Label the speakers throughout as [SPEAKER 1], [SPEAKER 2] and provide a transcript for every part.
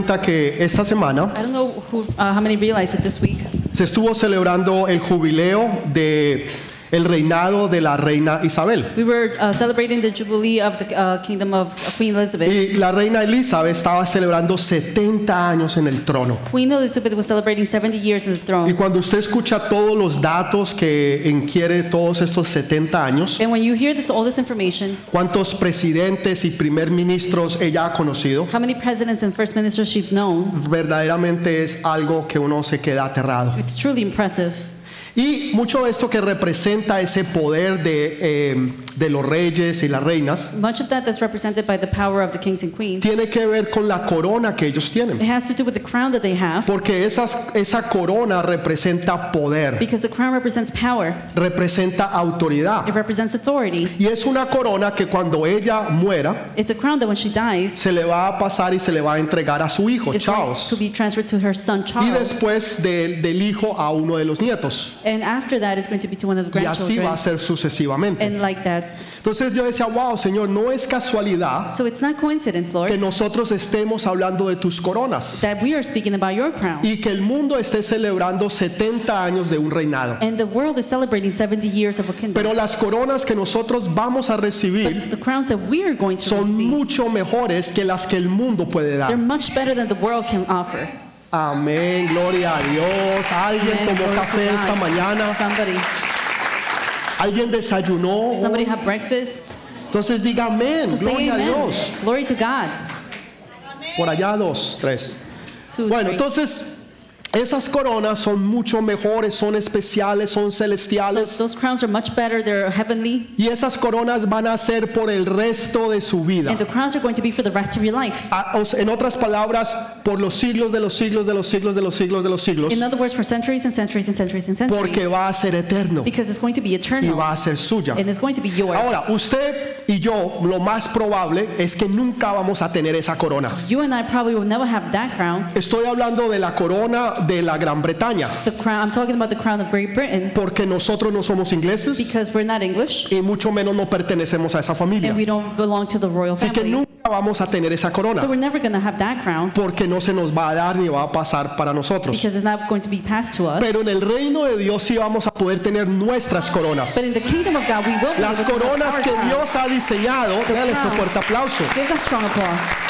[SPEAKER 1] cuenta que esta semana
[SPEAKER 2] I don't know who, uh, how many realized it this week.
[SPEAKER 1] se estuvo celebrando el jubileo de el reinado de la reina Isabel.
[SPEAKER 2] We were uh, celebrating the jubilee of the uh, kingdom of Queen Elizabeth.
[SPEAKER 1] Y la reina Elizabeth estaba celebrando 70 años en el trono.
[SPEAKER 2] Queen Elizabeth was celebrating 70 years in the
[SPEAKER 1] Y
[SPEAKER 2] throne.
[SPEAKER 1] cuando usted escucha todos los datos que inquiere todos estos 70 años,
[SPEAKER 2] And when you hear this, all this information,
[SPEAKER 1] cuántos presidentes y primer ministros ella ha conocido,
[SPEAKER 2] how many presidents and first ministers she's known,
[SPEAKER 1] verdaderamente es algo que uno se queda aterrado.
[SPEAKER 2] it's truly impressive.
[SPEAKER 1] Y mucho de esto que representa ese poder de, eh, de los reyes y las reinas
[SPEAKER 2] Much of that that's represented by the power of the kings and queens.
[SPEAKER 1] tiene que ver con la corona que ellos
[SPEAKER 2] It
[SPEAKER 1] tienen.
[SPEAKER 2] has to do with the crown that they have,
[SPEAKER 1] Porque esas, esa corona representa poder,
[SPEAKER 2] because the crown represents power.
[SPEAKER 1] representa autoridad.
[SPEAKER 2] It represents authority.
[SPEAKER 1] Y es una corona que cuando ella muera,
[SPEAKER 2] It's a crown that when she dies,
[SPEAKER 1] se le va a pasar y se le va a entregar a su hijo,
[SPEAKER 2] is going
[SPEAKER 1] Charles.
[SPEAKER 2] to be transferred to her son
[SPEAKER 1] Y
[SPEAKER 2] Charles.
[SPEAKER 1] después de- del hijo a uno de los nietos.
[SPEAKER 2] And after that, it's going to be to one of the
[SPEAKER 1] Y así va
[SPEAKER 2] grandchildren.
[SPEAKER 1] a ser sucesivamente.
[SPEAKER 2] And like that.
[SPEAKER 1] Entonces yo decía, wow, Señor, no es casualidad
[SPEAKER 2] So it's not coincidence,
[SPEAKER 1] que
[SPEAKER 2] Lord,
[SPEAKER 1] nosotros estemos hablando de tus coronas
[SPEAKER 2] that we are speaking about your crowns.
[SPEAKER 1] y que el mundo esté celebrando 70 años de un reinado.
[SPEAKER 2] And the world is celebrating 70 years of a kingdom.
[SPEAKER 1] Pero las coronas que nosotros vamos a recibir
[SPEAKER 2] But the crowns that we are going to
[SPEAKER 1] son
[SPEAKER 2] receive,
[SPEAKER 1] mucho mejores que las que el mundo puede
[SPEAKER 2] they're
[SPEAKER 1] dar.
[SPEAKER 2] much better than the world can offer.
[SPEAKER 1] Amén, gloria a Dios. Alguien
[SPEAKER 2] Amen.
[SPEAKER 1] tomó café esta mañana,
[SPEAKER 2] Somebody,
[SPEAKER 1] alguien desayunó.
[SPEAKER 2] somebody have breakfast.
[SPEAKER 1] Entonces diga amén,
[SPEAKER 2] So
[SPEAKER 1] gloria a
[SPEAKER 2] amen.
[SPEAKER 1] Dios.
[SPEAKER 2] Glory to God.
[SPEAKER 1] Por allá dos, tres.
[SPEAKER 2] Two,
[SPEAKER 1] Bueno,
[SPEAKER 2] three.
[SPEAKER 1] entonces esas coronas son mucho mejores, son especiales, son
[SPEAKER 2] So
[SPEAKER 1] celestiales.
[SPEAKER 2] those crowns are much better. They're heavenly.
[SPEAKER 1] Y esas coronas van a ser por el resto de su vida.
[SPEAKER 2] And the crowns are going to be for the rest of your life.
[SPEAKER 1] A- o sea, En otras palabras, por los siglos de los siglos de los siglos de los siglos de los siglos,
[SPEAKER 2] In other words, for centuries and centuries and centuries and centuries.
[SPEAKER 1] porque va a ser eterno
[SPEAKER 2] Because it's going to be
[SPEAKER 1] y
[SPEAKER 2] eternal.
[SPEAKER 1] va a ser suya.
[SPEAKER 2] And it's going to be yours.
[SPEAKER 1] Ahora, usted y yo, lo más probable es que nunca vamos a tener esa corona.
[SPEAKER 2] You and I probably will never have that crown.
[SPEAKER 1] Estoy hablando de la corona de la Gran Bretaña,
[SPEAKER 2] The crown. I'm talking about the crown of Great Britain
[SPEAKER 1] porque nosotros no somos ingleses
[SPEAKER 2] because we're not English
[SPEAKER 1] y mucho menos no pertenecemos a esa familia.
[SPEAKER 2] and we don't belong to the royal
[SPEAKER 1] Así que
[SPEAKER 2] family.
[SPEAKER 1] nunca vamos a tener esa corona
[SPEAKER 2] So we're never going to have that crown
[SPEAKER 1] porque no se nos va a dar ni va a pasar para nosotros.
[SPEAKER 2] because it's not going to be passed to us.
[SPEAKER 1] Pero en el reino de Dios sí vamos a poder tener nuestras coronas.
[SPEAKER 2] But in the kingdom of God, we will be
[SPEAKER 1] Las
[SPEAKER 2] able to have
[SPEAKER 1] coronas
[SPEAKER 2] our
[SPEAKER 1] que. Dios ha diseñado, este
[SPEAKER 2] crowns.
[SPEAKER 1] fuerte aplauso.
[SPEAKER 2] Give strong applause.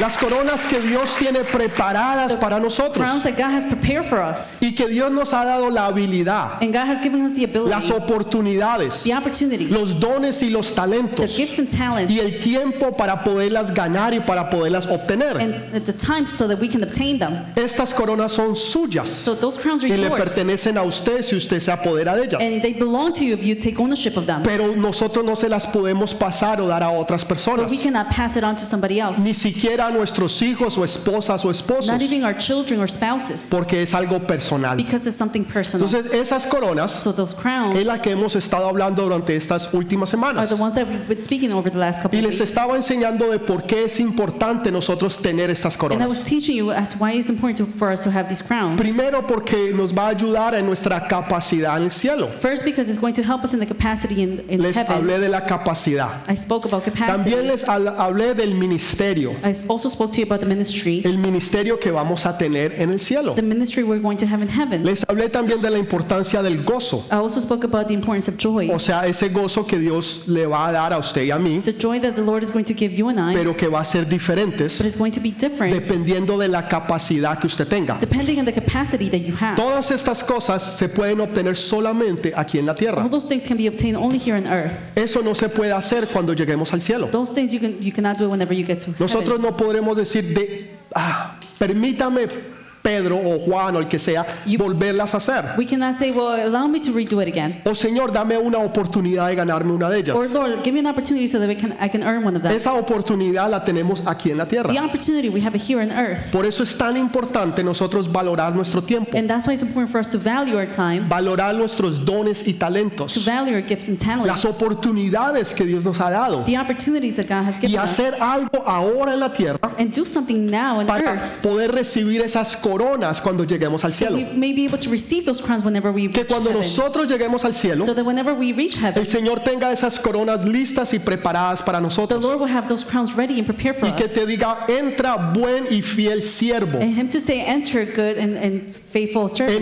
[SPEAKER 1] Las coronas que Dios tiene preparadas para nosotros
[SPEAKER 2] Crowns that God has prepared for us.
[SPEAKER 1] y que Dios nos ha dado la habilidad,
[SPEAKER 2] And God has given us the
[SPEAKER 1] las
[SPEAKER 2] ability,
[SPEAKER 1] oportunidades,
[SPEAKER 2] the opportunities,
[SPEAKER 1] los dones y los
[SPEAKER 2] the
[SPEAKER 1] talentos
[SPEAKER 2] gifts and talents,
[SPEAKER 1] y el tiempo para poderlas ganar y para poderlas obtener.
[SPEAKER 2] and the time so that we can obtain them.
[SPEAKER 1] Estas coronas son suyas
[SPEAKER 2] So those crowns are
[SPEAKER 1] y le pertenecen a usted si usted se apodera de ellas.
[SPEAKER 2] And they belong to you if you take ownership of them.
[SPEAKER 1] Pero nosotros no se las podemos pasar o dar a otras
[SPEAKER 2] But
[SPEAKER 1] personas,
[SPEAKER 2] we cannot pass it on to somebody else.
[SPEAKER 1] ni siquiera a nuestros hijos o esposas o esposos,
[SPEAKER 2] Not even our children or spouses.
[SPEAKER 1] porque es algo personal.
[SPEAKER 2] Because it's something personal.
[SPEAKER 1] Entonces, esas coronas
[SPEAKER 2] So those crowns
[SPEAKER 1] es la que hemos estado hablando durante estas últimas
[SPEAKER 2] are
[SPEAKER 1] semanas.
[SPEAKER 2] the ones that we've been speaking over the last couple
[SPEAKER 1] Y les estaba enseñando de por qué es importante nosotros tener estas
[SPEAKER 2] And I was
[SPEAKER 1] coronas.
[SPEAKER 2] teaching you as why it's important for us to have these crowns.
[SPEAKER 1] Primero porque nos va a ayudar en nuestra capacidad en el cielo.
[SPEAKER 2] First, because it's going to help us in the capacity in, in
[SPEAKER 1] Les
[SPEAKER 2] heaven.
[SPEAKER 1] hablé de la capacidad.
[SPEAKER 2] I spoke about capacity.
[SPEAKER 1] También les hablé del ministerio.
[SPEAKER 2] I also spoke to you about the ministry,
[SPEAKER 1] El ministerio que vamos a tener en el cielo.
[SPEAKER 2] the ministry we're going to have in heaven.
[SPEAKER 1] Les hablé también de la importancia del gozo.
[SPEAKER 2] I also spoke about the importance of joy,
[SPEAKER 1] O sea, ese gozo que Dios le va a dar a usted y a mí,
[SPEAKER 2] the joy that the Lord is going to give you and I,
[SPEAKER 1] pero que va a ser
[SPEAKER 2] but
[SPEAKER 1] diferentes
[SPEAKER 2] it's going to be different
[SPEAKER 1] dependiendo de la capacidad que usted tenga.
[SPEAKER 2] depending on the capacity that you have.
[SPEAKER 1] Todas estas cosas se pueden obtener solamente aquí en la
[SPEAKER 2] All
[SPEAKER 1] tierra.
[SPEAKER 2] those things can be obtained only here on earth.
[SPEAKER 1] Eso no se puede hacer cuando lleguemos al cielo.
[SPEAKER 2] Those things you can you cannot do whenever you get to
[SPEAKER 1] Nosotros
[SPEAKER 2] heaven.
[SPEAKER 1] no podremos decir de, ah, permítame Pedro o Juan o el que sea
[SPEAKER 2] You-
[SPEAKER 1] volverlas a hacer.
[SPEAKER 2] We cannot say, well, allow me to redo it again.
[SPEAKER 1] O Señor, dame una oportunidad de ganarme una de ellas.
[SPEAKER 2] Or Lord, give me an opportunity so that we can, I can earn one of them.
[SPEAKER 1] Esa oportunidad la tenemos aquí en la tierra.
[SPEAKER 2] The opportunity we have here on earth.
[SPEAKER 1] Por eso es tan importante nosotros valorar nuestro tiempo,
[SPEAKER 2] And that's why it's important for us to value our time,
[SPEAKER 1] valorar nuestros dones y
[SPEAKER 2] to
[SPEAKER 1] talentos,
[SPEAKER 2] value our gifts and
[SPEAKER 1] las
[SPEAKER 2] talents,
[SPEAKER 1] oportunidades que Dios nos ha dado
[SPEAKER 2] the opportunities that God has
[SPEAKER 1] y
[SPEAKER 2] given us,
[SPEAKER 1] hacer algo ahora en la tierra
[SPEAKER 2] and do something now on
[SPEAKER 1] para
[SPEAKER 2] earth
[SPEAKER 1] poder recibir esas coronas coronas cuando lleguemos al cielo. Que cuando nosotros lleguemos al cielo, el Señor tenga esas coronas listas y preparadas para nosotros. Y que te diga, entra buen y fiel siervo en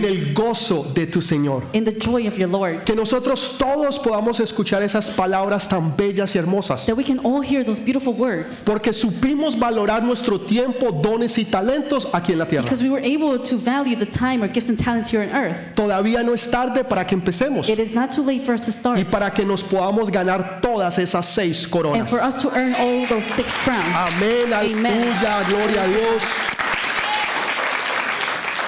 [SPEAKER 1] el gozo de tu Señor.
[SPEAKER 2] in the joy of your Lord.
[SPEAKER 1] Que nosotros todos podamos escuchar esas palabras tan bellas y hermosas.
[SPEAKER 2] That we can all hear those beautiful words.
[SPEAKER 1] Porque supimos valorar nuestro tiempo, dones y talentos aquí en la tierra.
[SPEAKER 2] Were able to value the time, our gifts and talents here on earth.
[SPEAKER 1] Todavía no es tarde para que empecemos
[SPEAKER 2] It is not too late for us to
[SPEAKER 1] y
[SPEAKER 2] start
[SPEAKER 1] para que nos podamos ganar todas esas seis
[SPEAKER 2] and
[SPEAKER 1] coronas.
[SPEAKER 2] for us to earn all those six crowns.
[SPEAKER 1] Amén, aleluya, gloria a Dios.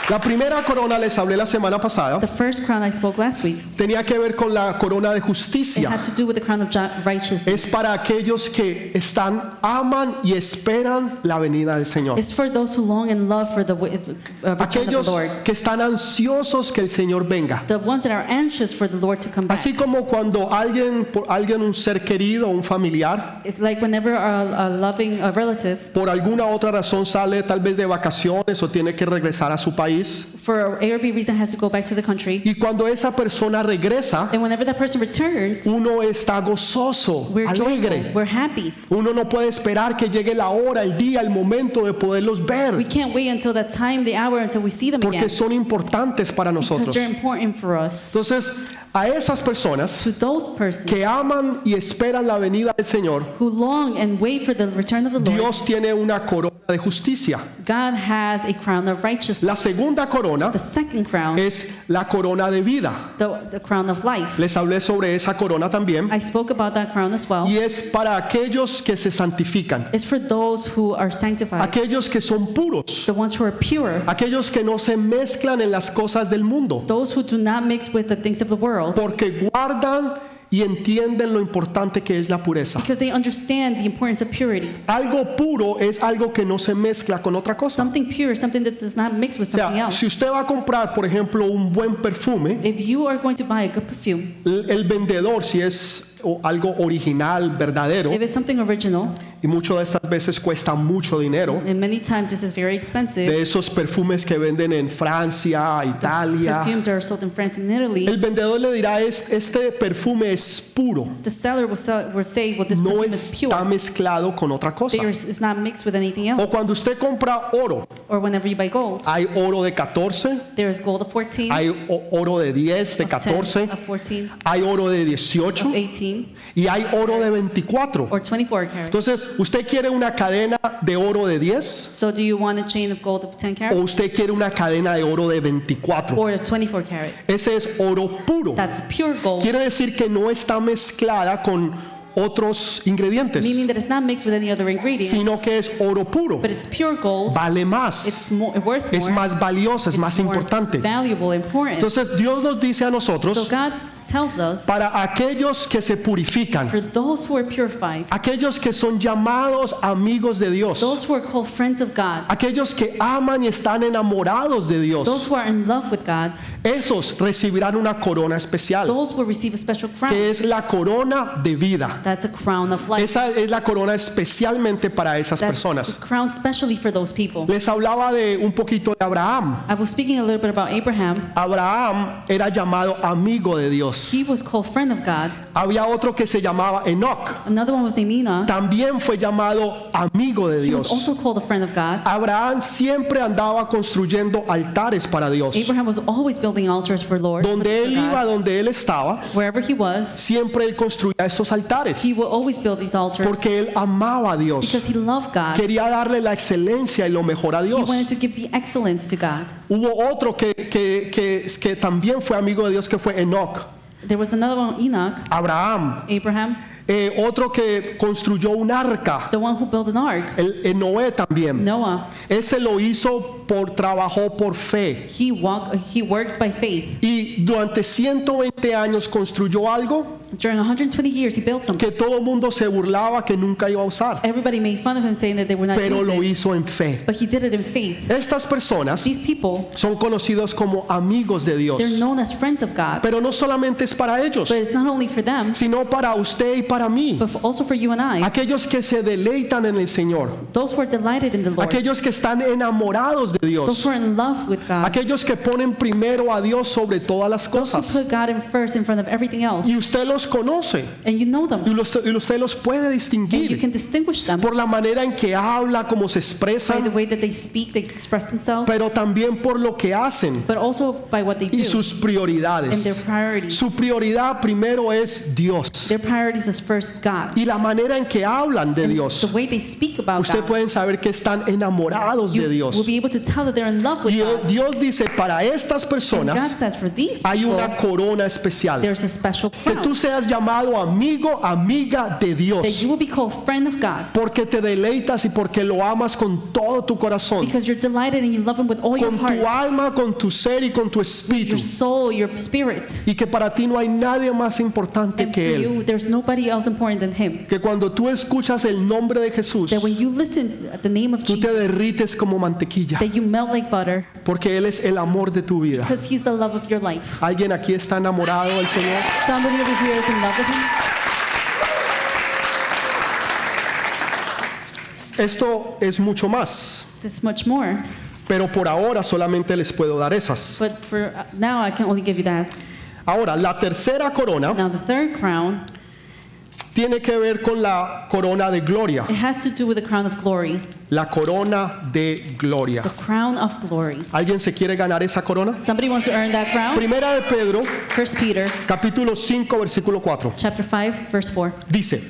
[SPEAKER 1] La primera corona les hablé la semana pasada
[SPEAKER 2] The first crown I spoke last week,
[SPEAKER 1] tenía que ver con la corona de
[SPEAKER 2] it
[SPEAKER 1] justicia.
[SPEAKER 2] had to do with the crown of ju-
[SPEAKER 1] Es
[SPEAKER 2] righteousness.
[SPEAKER 1] para aquellos que están, aman y esperan la venida del Señor.
[SPEAKER 2] It's for those who long and love for the uh, return of
[SPEAKER 1] Aquellos
[SPEAKER 2] the Lord.
[SPEAKER 1] que están ansiosos que el Señor venga.
[SPEAKER 2] The ones that are anxious for the Lord to come back.
[SPEAKER 1] Así como cuando alguien, por alguien, un ser querido, un familiar,
[SPEAKER 2] It's like whenever a, a loving a relative,
[SPEAKER 1] por alguna otra razón sale tal vez de vacaciones o tiene que regresar a su país, isso,
[SPEAKER 2] for A or B reason, has to go back to the country.
[SPEAKER 1] y cuando esa persona regresa,
[SPEAKER 2] And whenever that person returns,
[SPEAKER 1] uno está gozoso,
[SPEAKER 2] we're joyful,
[SPEAKER 1] alegre.
[SPEAKER 2] we're happy.
[SPEAKER 1] Uno no puede esperar que llegue la hora, el día, el momento de poderlos
[SPEAKER 2] We
[SPEAKER 1] ver,
[SPEAKER 2] can't wait until that time, the hour, until we see them
[SPEAKER 1] porque
[SPEAKER 2] again.
[SPEAKER 1] son importantes para
[SPEAKER 2] Because
[SPEAKER 1] nosotros.
[SPEAKER 2] they're important for us.
[SPEAKER 1] Entonces, a esas personas
[SPEAKER 2] To those persons
[SPEAKER 1] que aman y esperan la venida del Señor,
[SPEAKER 2] who long and wait for the return of the Lord,
[SPEAKER 1] Dios tiene una corona de justicia.
[SPEAKER 2] God has a crown of
[SPEAKER 1] La
[SPEAKER 2] righteousness.
[SPEAKER 1] segunda corona
[SPEAKER 2] The second crown,
[SPEAKER 1] es la corona de vida.
[SPEAKER 2] the, the crown of life.
[SPEAKER 1] Les hablé sobre esa corona también.
[SPEAKER 2] I spoke about that crown as well.
[SPEAKER 1] Y es para aquellos que se santifican,
[SPEAKER 2] It's for those who are sanctified,
[SPEAKER 1] aquellos que son puros,
[SPEAKER 2] the ones who are pure,
[SPEAKER 1] aquellos que no se mezclan en las cosas del mundo,
[SPEAKER 2] those who do not mix with the things of the world,
[SPEAKER 1] porque guardan y entienden lo importante que es la pureza.
[SPEAKER 2] because they understand the importance of purity.
[SPEAKER 1] Algo puro es algo que no se mezcla con otra cosa.
[SPEAKER 2] Something pure, something that does not mix with something else.
[SPEAKER 1] si usted va a comprar, por ejemplo, un buen perfume,
[SPEAKER 2] If you are going to buy a good perfume,
[SPEAKER 1] el vendedor, si es algo original, verdadero,
[SPEAKER 2] if it's something original,
[SPEAKER 1] y muchas de estas veces cuesta mucho dinero,
[SPEAKER 2] and many times this is very expensive,
[SPEAKER 1] de esos perfumes que venden en Francia, Italia,
[SPEAKER 2] perfumes are sold in France and Italy,
[SPEAKER 1] el vendedor le dirá, "Es- este perfume es puro,
[SPEAKER 2] the seller will, sell, will say, well, this
[SPEAKER 1] no
[SPEAKER 2] perfume is
[SPEAKER 1] está
[SPEAKER 2] pure.
[SPEAKER 1] mezclado con otra cosa.
[SPEAKER 2] There is, it's not mixed with anything else.
[SPEAKER 1] O cuando usted compra oro,
[SPEAKER 2] Or whenever you buy gold,
[SPEAKER 1] hay oro de 14,
[SPEAKER 2] there is gold of 14,
[SPEAKER 1] hay oro de 10, de
[SPEAKER 2] of 10,
[SPEAKER 1] 14,
[SPEAKER 2] of 14,
[SPEAKER 1] hay oro de
[SPEAKER 2] of
[SPEAKER 1] 18
[SPEAKER 2] 18,
[SPEAKER 1] y hay oro de 24.
[SPEAKER 2] or 24 carats.
[SPEAKER 1] Entonces, ¿usted quiere una cadena de oro de 10
[SPEAKER 2] So do you want a chain of gold of 10
[SPEAKER 1] o
[SPEAKER 2] carat
[SPEAKER 1] usted quiere una cadena de oro de 24?
[SPEAKER 2] or a 24 carat?
[SPEAKER 1] Ese es oro puro.
[SPEAKER 2] That's pure gold,
[SPEAKER 1] Quiere decir que no está mezclada con otros ingredientes,
[SPEAKER 2] meaning that it's not mixed with any other ingredients,
[SPEAKER 1] sino que es oro puro.
[SPEAKER 2] but it's pure gold.
[SPEAKER 1] Vale más,
[SPEAKER 2] It's more, worth
[SPEAKER 1] es más valiosa, es
[SPEAKER 2] it's
[SPEAKER 1] más
[SPEAKER 2] more
[SPEAKER 1] importante.
[SPEAKER 2] valuable, important.
[SPEAKER 1] Entonces Dios nos dice a
[SPEAKER 2] so
[SPEAKER 1] nosotros,
[SPEAKER 2] God tells us,
[SPEAKER 1] para aquellos que se purifican,
[SPEAKER 2] for those who are purified,
[SPEAKER 1] aquellos que son llamados amigos de Dios,
[SPEAKER 2] those who are called friends of God,
[SPEAKER 1] aquellos que aman y están enamorados de
[SPEAKER 2] those
[SPEAKER 1] Dios,
[SPEAKER 2] who are in love with God,
[SPEAKER 1] esos recibirán una corona especial,
[SPEAKER 2] those will receive a special crown.
[SPEAKER 1] que es la corona de vida.
[SPEAKER 2] That's a crown of life.
[SPEAKER 1] Esa es la corona especialmente para esas
[SPEAKER 2] That's
[SPEAKER 1] personas.
[SPEAKER 2] a crown specially for those people.
[SPEAKER 1] Les hablaba de un poquito de Abraham.
[SPEAKER 2] I was speaking a little bit about Abraham.
[SPEAKER 1] Abraham era llamado amigo de Dios.
[SPEAKER 2] He was called friend of God.
[SPEAKER 1] Había otro que se llamaba Enoch.
[SPEAKER 2] Another one was named Enoch.
[SPEAKER 1] También fue llamado amigo de
[SPEAKER 2] He was
[SPEAKER 1] Dios.
[SPEAKER 2] also called a friend of God.
[SPEAKER 1] Abraham siempre andaba construyendo altares para Dios.
[SPEAKER 2] Abraham was always building altars for Lord.
[SPEAKER 1] Donde él iba, donde él estaba,
[SPEAKER 2] Wherever he was,
[SPEAKER 1] siempre él construía estos altares.
[SPEAKER 2] he would always build these altars
[SPEAKER 1] Porque él amaba a Dios.
[SPEAKER 2] because he loved God.
[SPEAKER 1] Quería darle la excelencia y lo mejor a
[SPEAKER 2] He
[SPEAKER 1] Dios.
[SPEAKER 2] wanted to give the excellence to God.
[SPEAKER 1] Hubo otro que, que, que, que también fue amigo de Dios, que fue Enoch.
[SPEAKER 2] There was another one, Enoch,
[SPEAKER 1] Abraham.
[SPEAKER 2] Abraham,
[SPEAKER 1] Eh, otro que construyó un arca.
[SPEAKER 2] the one who built an ark.
[SPEAKER 1] El, el Noé también.
[SPEAKER 2] Noah,
[SPEAKER 1] Este lo hizo por, trabajó por fe.
[SPEAKER 2] he walked, he worked by faith.
[SPEAKER 1] Y durante 120 años construyó algo
[SPEAKER 2] During 120 years, he built something.
[SPEAKER 1] que todo el mundo se burlaba que nunca iba a usar.
[SPEAKER 2] Everybody made fun of him, saying that they were not
[SPEAKER 1] Pero lo hizo en fe.
[SPEAKER 2] but he did it in faith.
[SPEAKER 1] Estas personas
[SPEAKER 2] These people,
[SPEAKER 1] son conocidos como amigos de Dios.
[SPEAKER 2] they're known as friends of God,
[SPEAKER 1] Pero no solamente es para ellos,
[SPEAKER 2] but it's not only for them,
[SPEAKER 1] sino para usted y para mí.
[SPEAKER 2] but also for you and I.
[SPEAKER 1] Aquellos que se deleitan en el Señor.
[SPEAKER 2] Those who are delighted in the Lord,
[SPEAKER 1] Aquellos que están enamorados de de Dios.
[SPEAKER 2] those who are in love with God,
[SPEAKER 1] Aquellos que ponen primero a Dios sobre todas las
[SPEAKER 2] those who
[SPEAKER 1] cosas.
[SPEAKER 2] put God in first in front of everything else,
[SPEAKER 1] Y usted los conoce.
[SPEAKER 2] and you know
[SPEAKER 1] Y
[SPEAKER 2] them,
[SPEAKER 1] los- y usted los puede distinguir
[SPEAKER 2] can distinguish them
[SPEAKER 1] por la manera en que habla, cómo se
[SPEAKER 2] by the
[SPEAKER 1] expresan,
[SPEAKER 2] way that they speak, they express themselves,
[SPEAKER 1] pero también por lo que hacen
[SPEAKER 2] but also by what they
[SPEAKER 1] y sus
[SPEAKER 2] and
[SPEAKER 1] prioridades.
[SPEAKER 2] their priorities.
[SPEAKER 1] Su prioridad primero es Dios.
[SPEAKER 2] Their priorities is first God.
[SPEAKER 1] Y la manera en que hablan de Dios.
[SPEAKER 2] way they speak about
[SPEAKER 1] Usted pueden saber que están enamorados de Dios.
[SPEAKER 2] Tell that they're in love with
[SPEAKER 1] Y
[SPEAKER 2] God.
[SPEAKER 1] Dios dice, para estas
[SPEAKER 2] And God
[SPEAKER 1] personas
[SPEAKER 2] says for these
[SPEAKER 1] hay
[SPEAKER 2] people,
[SPEAKER 1] una corona especial.
[SPEAKER 2] there's a special
[SPEAKER 1] Que tú seas llamado amigo, amiga de
[SPEAKER 2] that
[SPEAKER 1] Dios.
[SPEAKER 2] you will be called friend of God
[SPEAKER 1] Porque te deleitas y porque lo amas con todo tu corazón.
[SPEAKER 2] because you're delighted and you love Him with all your
[SPEAKER 1] Con tu alma, con tu ser y con tu espíritu.
[SPEAKER 2] your soul, your spirit.
[SPEAKER 1] Y que para ti no hay nadie más importante
[SPEAKER 2] And
[SPEAKER 1] que Él.
[SPEAKER 2] you, there's nobody else important than Him.
[SPEAKER 1] Que cuando tú escuchas el nombre de Jesús,
[SPEAKER 2] That when you listen at the name of
[SPEAKER 1] tú te
[SPEAKER 2] Jesus,
[SPEAKER 1] derrites como mantequilla.
[SPEAKER 2] that you melt like butter
[SPEAKER 1] Porque Él es el amor de tu vida.
[SPEAKER 2] because He's the love of your life.
[SPEAKER 1] ¿Alguien aquí está enamorado del Señor?
[SPEAKER 2] Somebody over here is in love with Him.
[SPEAKER 1] Esto es mucho más.
[SPEAKER 2] Much more.
[SPEAKER 1] Pero por ahora solamente les puedo dar esas.
[SPEAKER 2] But for uh, now, I can only give you that.
[SPEAKER 1] Ahora, la tercera corona
[SPEAKER 2] Now, the third crown,
[SPEAKER 1] tiene que ver con la corona de gloria.
[SPEAKER 2] it has to do with the crown of glory.
[SPEAKER 1] La corona de gloria.
[SPEAKER 2] The crown of glory.
[SPEAKER 1] ¿Alguien se quiere ganar esa corona?
[SPEAKER 2] Somebody wants to earn that crown?
[SPEAKER 1] Primera de Pedro,
[SPEAKER 2] First Peter
[SPEAKER 1] capítulo 5, versículo 4.
[SPEAKER 2] chapter 5, verse 4.
[SPEAKER 1] Dice,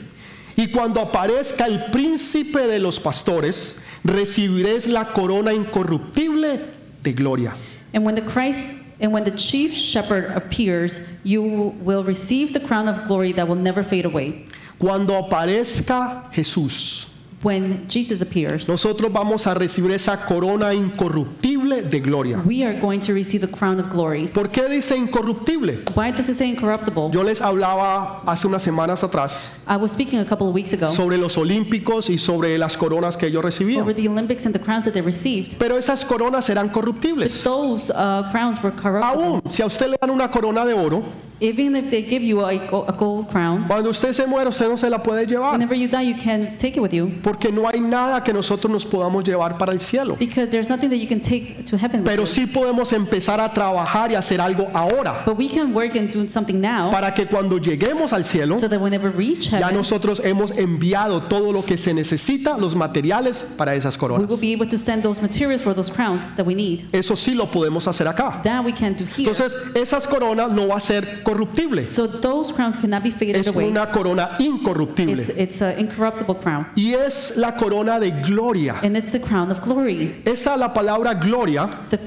[SPEAKER 1] y cuando aparezca el príncipe de los pastores, recibiréis la corona incorruptible de gloria.
[SPEAKER 2] And when the Christ and when the chief shepherd appears, you will receive the crown of glory that will never fade away.
[SPEAKER 1] Cuando aparezca Jesús,
[SPEAKER 2] When Jesus appears,
[SPEAKER 1] nosotros vamos a recibir esa corona incorruptible de gloria.
[SPEAKER 2] we are going to receive the crown of glory.
[SPEAKER 1] ¿Por qué dice incorruptible?
[SPEAKER 2] Why does it say incorruptible?
[SPEAKER 1] Yo les hablaba hace unas semanas atrás
[SPEAKER 2] I was speaking a couple of weeks ago
[SPEAKER 1] sobre los olímpicos y sobre las coronas que ellos
[SPEAKER 2] over
[SPEAKER 1] recibían.
[SPEAKER 2] the Olympics and the crowns that they received.
[SPEAKER 1] Pero esas coronas serán corruptibles.
[SPEAKER 2] Those uh, crowns were corruptible.
[SPEAKER 1] Aún si a usted le dan una corona de oro,
[SPEAKER 2] Even if they give you a, a gold crown,
[SPEAKER 1] cuando usted se muere usted no se la puede llevar.
[SPEAKER 2] whenever you die, you can take it with you
[SPEAKER 1] Porque no hay nada que nosotros nos podamos llevar para el cielo.
[SPEAKER 2] because there's nothing that you can take to heaven with
[SPEAKER 1] Pero sí podemos empezar a trabajar y hacer algo ahora.
[SPEAKER 2] But we can work and do something now
[SPEAKER 1] Para que cuando lleguemos al cielo,
[SPEAKER 2] so that whenever we reach
[SPEAKER 1] ya
[SPEAKER 2] heaven,
[SPEAKER 1] nosotros hemos enviado todo lo que se necesita, los materiales para esas
[SPEAKER 2] we will
[SPEAKER 1] coronas.
[SPEAKER 2] be able to send those materials for those crowns that we need.
[SPEAKER 1] Eso sí lo podemos hacer acá.
[SPEAKER 2] That we can do here.
[SPEAKER 1] Entonces, esas coronas no va a ser corruptible.
[SPEAKER 2] So those crowns cannot be faded
[SPEAKER 1] Es
[SPEAKER 2] away.
[SPEAKER 1] una corona incorruptible.
[SPEAKER 2] It's it's an incorruptible crown,
[SPEAKER 1] Y es la corona de gloria.
[SPEAKER 2] and it's a crown of glory.
[SPEAKER 1] Esa la palabra gloria
[SPEAKER 2] The